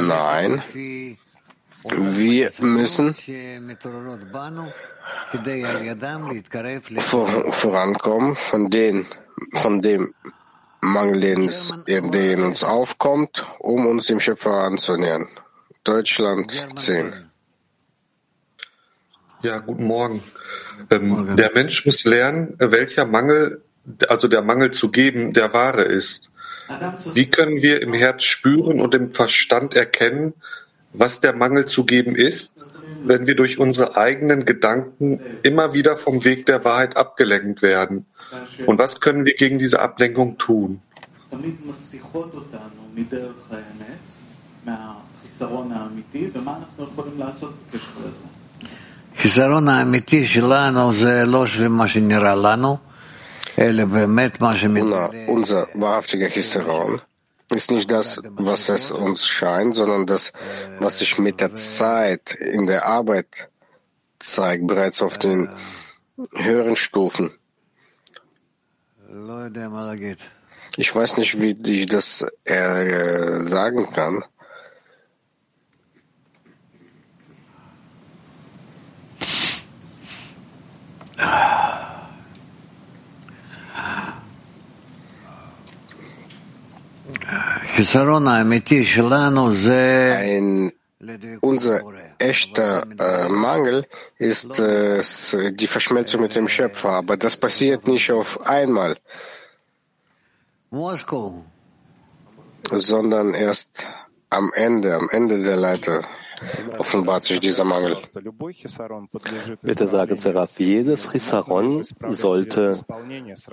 Nein. Wir müssen vor, vorankommen von, den, von dem Mangel, der in uns aufkommt, um uns dem Schöpfer anzunähern. Deutschland 10. Ja, guten Morgen. Ähm, der Mensch muss lernen, welcher Mangel, also der Mangel zu geben, der wahre ist. Wie können wir im Herz spüren und im Verstand erkennen, was der Mangel zu geben ist, wenn wir durch unsere eigenen Gedanken immer wieder vom Weg der Wahrheit abgelenkt werden? Und was können wir gegen diese Ablenkung tun? החיסרון האמיתי שלנו זה לא מה שנראה לנו, אלא באמת מה Na, unser wahrhaftiger Hisaron ist nicht das, was es uns scheint, sondern das, was sich mit der Zeit in der Arbeit zeigt, bereits auf den höheren Stufen. Ich weiß nicht, wie ich das äh, sagen kann. Ein, unser echter äh, Mangel ist äh, die Verschmelzung mit dem Schöpfer, aber das passiert nicht auf einmal, sondern erst am Ende, am Ende der Leiter offenbart sich dieser Mangel. Bitte sagen, Seraph, jedes Chisaron sollte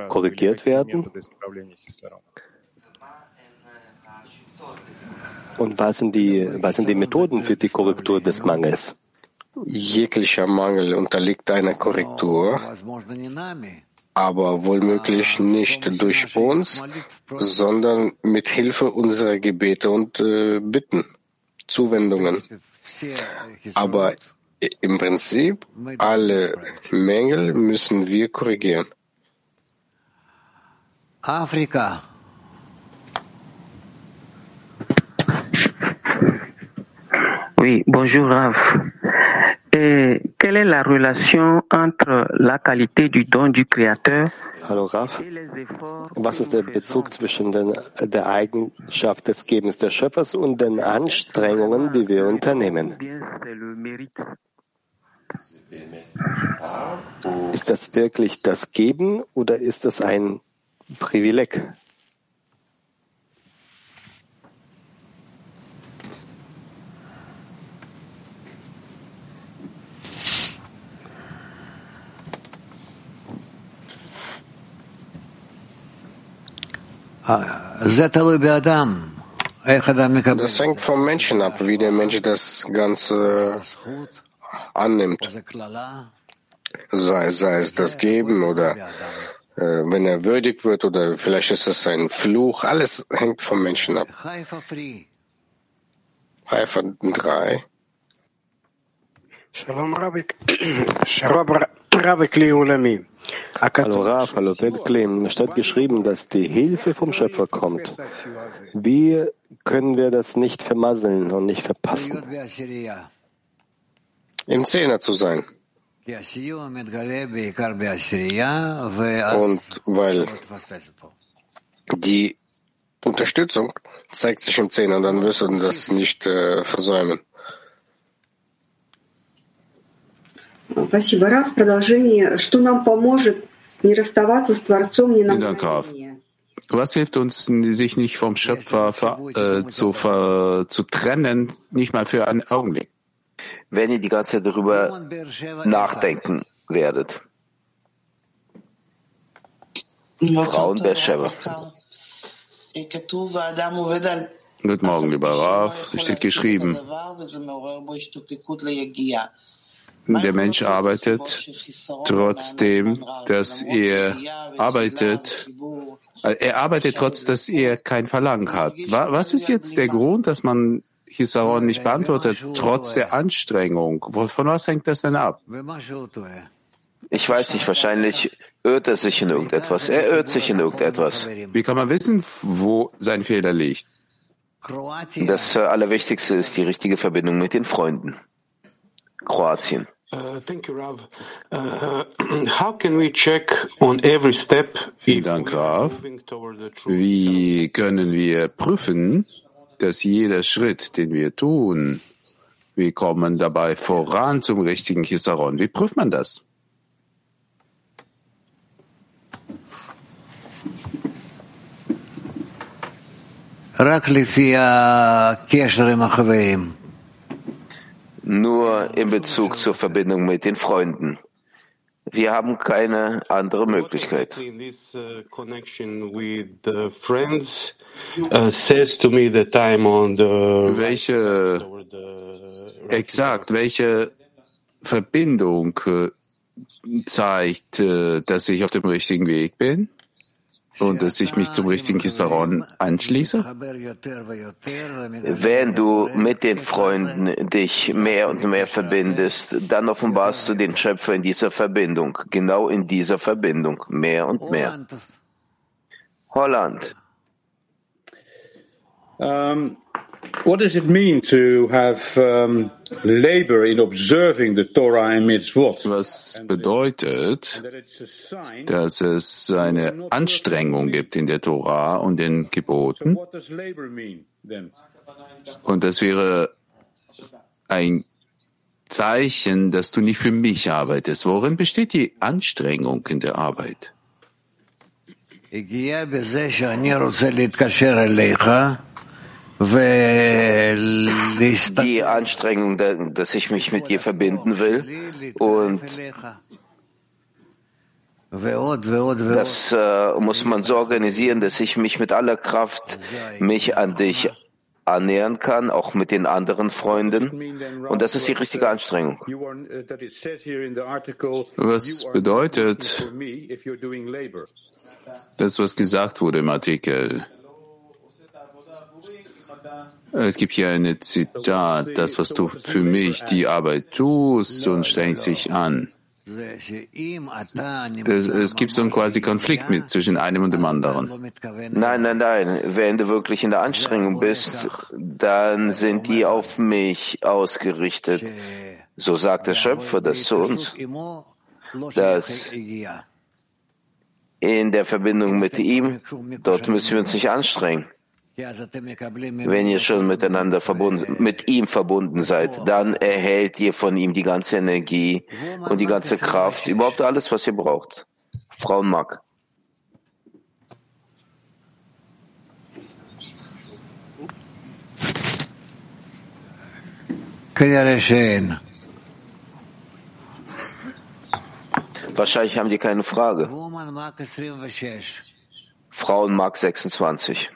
korrigiert werden. Und was sind, die, was sind die Methoden für die Korrektur des Mangels? Jeglicher Mangel unterliegt einer Korrektur, aber wohlmöglich nicht durch uns, sondern mit Hilfe unserer Gebete und äh, Bitten, Zuwendungen. Aber im Prinzip alle Mängel müssen wir korrigieren. Afrika. Oui, bonjour Rav. Et quelle est la relation entre la qualité du don du Créateur Hallo Raf. Was ist der Bezug zwischen den, der Eigenschaft des Gebens des Schöpfers und den Anstrengungen, die wir unternehmen? Ist das wirklich das Geben oder ist das ein Privileg? Das hängt vom Menschen ab, wie der Mensch das Ganze annimmt. Sei, sei es das Geben oder äh, wenn er würdig wird oder vielleicht ist es ein Fluch. Alles hängt vom Menschen ab. Haifa 3. Shalom Rabbi, Shalom Rabbi Kli Ulami. Hallo Raf, hallo Klim. Statt geschrieben, dass die Hilfe vom Schöpfer kommt. Wie können wir das nicht vermasseln und nicht verpassen? Im Zehner zu sein. Und weil die Unterstützung zeigt sich im Zehner, dann wirst du das nicht äh, versäumen. Спасибо, Раф. Продолжение. Что нам поможет не расставаться с Творцом ни на Was hilft uns, sich nicht vom Schöpfer äh, zu, zu trennen, nicht mal für einen Augenblick? Wenn ihr die ganze Zeit darüber nachdenken werdet. Frauen Beersheba. Guten Morgen, lieber Rav. Es steht geschrieben, der Mensch arbeitet trotzdem, dass er arbeitet. Äh, er arbeitet trotz, dass er kein Verlangen hat. Was ist jetzt der Grund, dass man Hisaron nicht beantwortet, trotz der Anstrengung? Von was hängt das denn ab? Ich weiß nicht, wahrscheinlich irrt er sich in irgendetwas. Er irrt sich in irgendetwas. Wie kann man wissen, wo sein Fehler liegt? Das Allerwichtigste ist die richtige Verbindung mit den Freunden. Kroatien. Uh, thank you, Rav. Uh, how can we check on every step? Vielen Dank, Rav. Wie können wir prüfen, dass jeder Schritt, den wir tun, wir kommen dabei voran zum richtigen Chisaron? Wie prüft man das? רק לפי הקשר עם החברים nur in Bezug zur Verbindung mit den Freunden. Wir haben keine andere Möglichkeit. Welche, exakt, welche Verbindung äh, zeigt, äh, dass ich auf dem richtigen Weg bin? Und dass ich mich zum richtigen Kisaron anschließe? Wenn du mit den Freunden dich mehr und mehr verbindest, dann offenbarst du den Schöpfer in dieser Verbindung, genau in dieser Verbindung, mehr und mehr. Holland. Um, What does it mean to have um, labor in observing the Torah and mitzvot? Was bedeutet, dass es eine Anstrengung gibt in der Torah und den Geboten? Und das wäre ein Zeichen, dass du nicht für mich arbeitest. Worin besteht die Anstrengung in der Arbeit? Die Anstrengung, dass ich mich mit dir verbinden will und das äh, muss man so organisieren, dass ich mich mit aller Kraft mich an dich annähern kann, auch mit den anderen Freunden. Und das ist die richtige Anstrengung. Was bedeutet das, was gesagt wurde im Artikel? Es gibt hier ein Zitat, das, was du für mich die Arbeit tust und strengst sich an. Das, es gibt so einen quasi Konflikt mit zwischen einem und dem anderen. Nein, nein, nein. Wenn du wirklich in der Anstrengung bist, dann sind die auf mich ausgerichtet. So sagt der Schöpfer das zu uns, dass in der Verbindung mit ihm, dort müssen wir uns nicht anstrengen. Wenn ihr schon miteinander verbunden, mit ihm verbunden seid, dann erhält ihr von ihm die ganze Energie und die ganze Kraft, überhaupt alles, was ihr braucht. Frau Mack. Wahrscheinlich haben die keine Frage. Frauen Mark 26.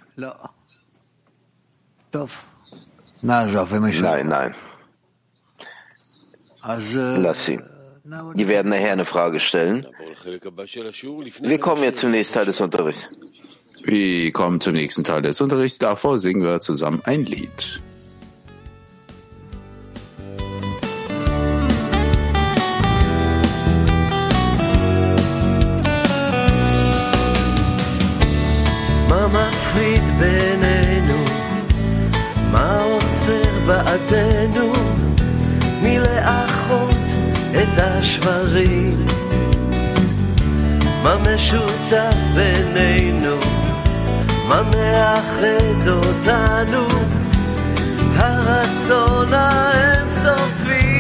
Nein, nein. Lass sie. Die werden nachher eine Frage stellen. Wir kommen jetzt zum nächsten Teil des Unterrichts. Wir kommen zum nächsten Teil des Unterrichts. Davor singen wir zusammen ein Lied. Mama Fried Bennett. ועדנו מלאחות את השברים. מה משותף בינינו? מה מאחד אותנו? הרצון האינסופי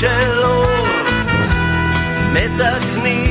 שלו מתקנים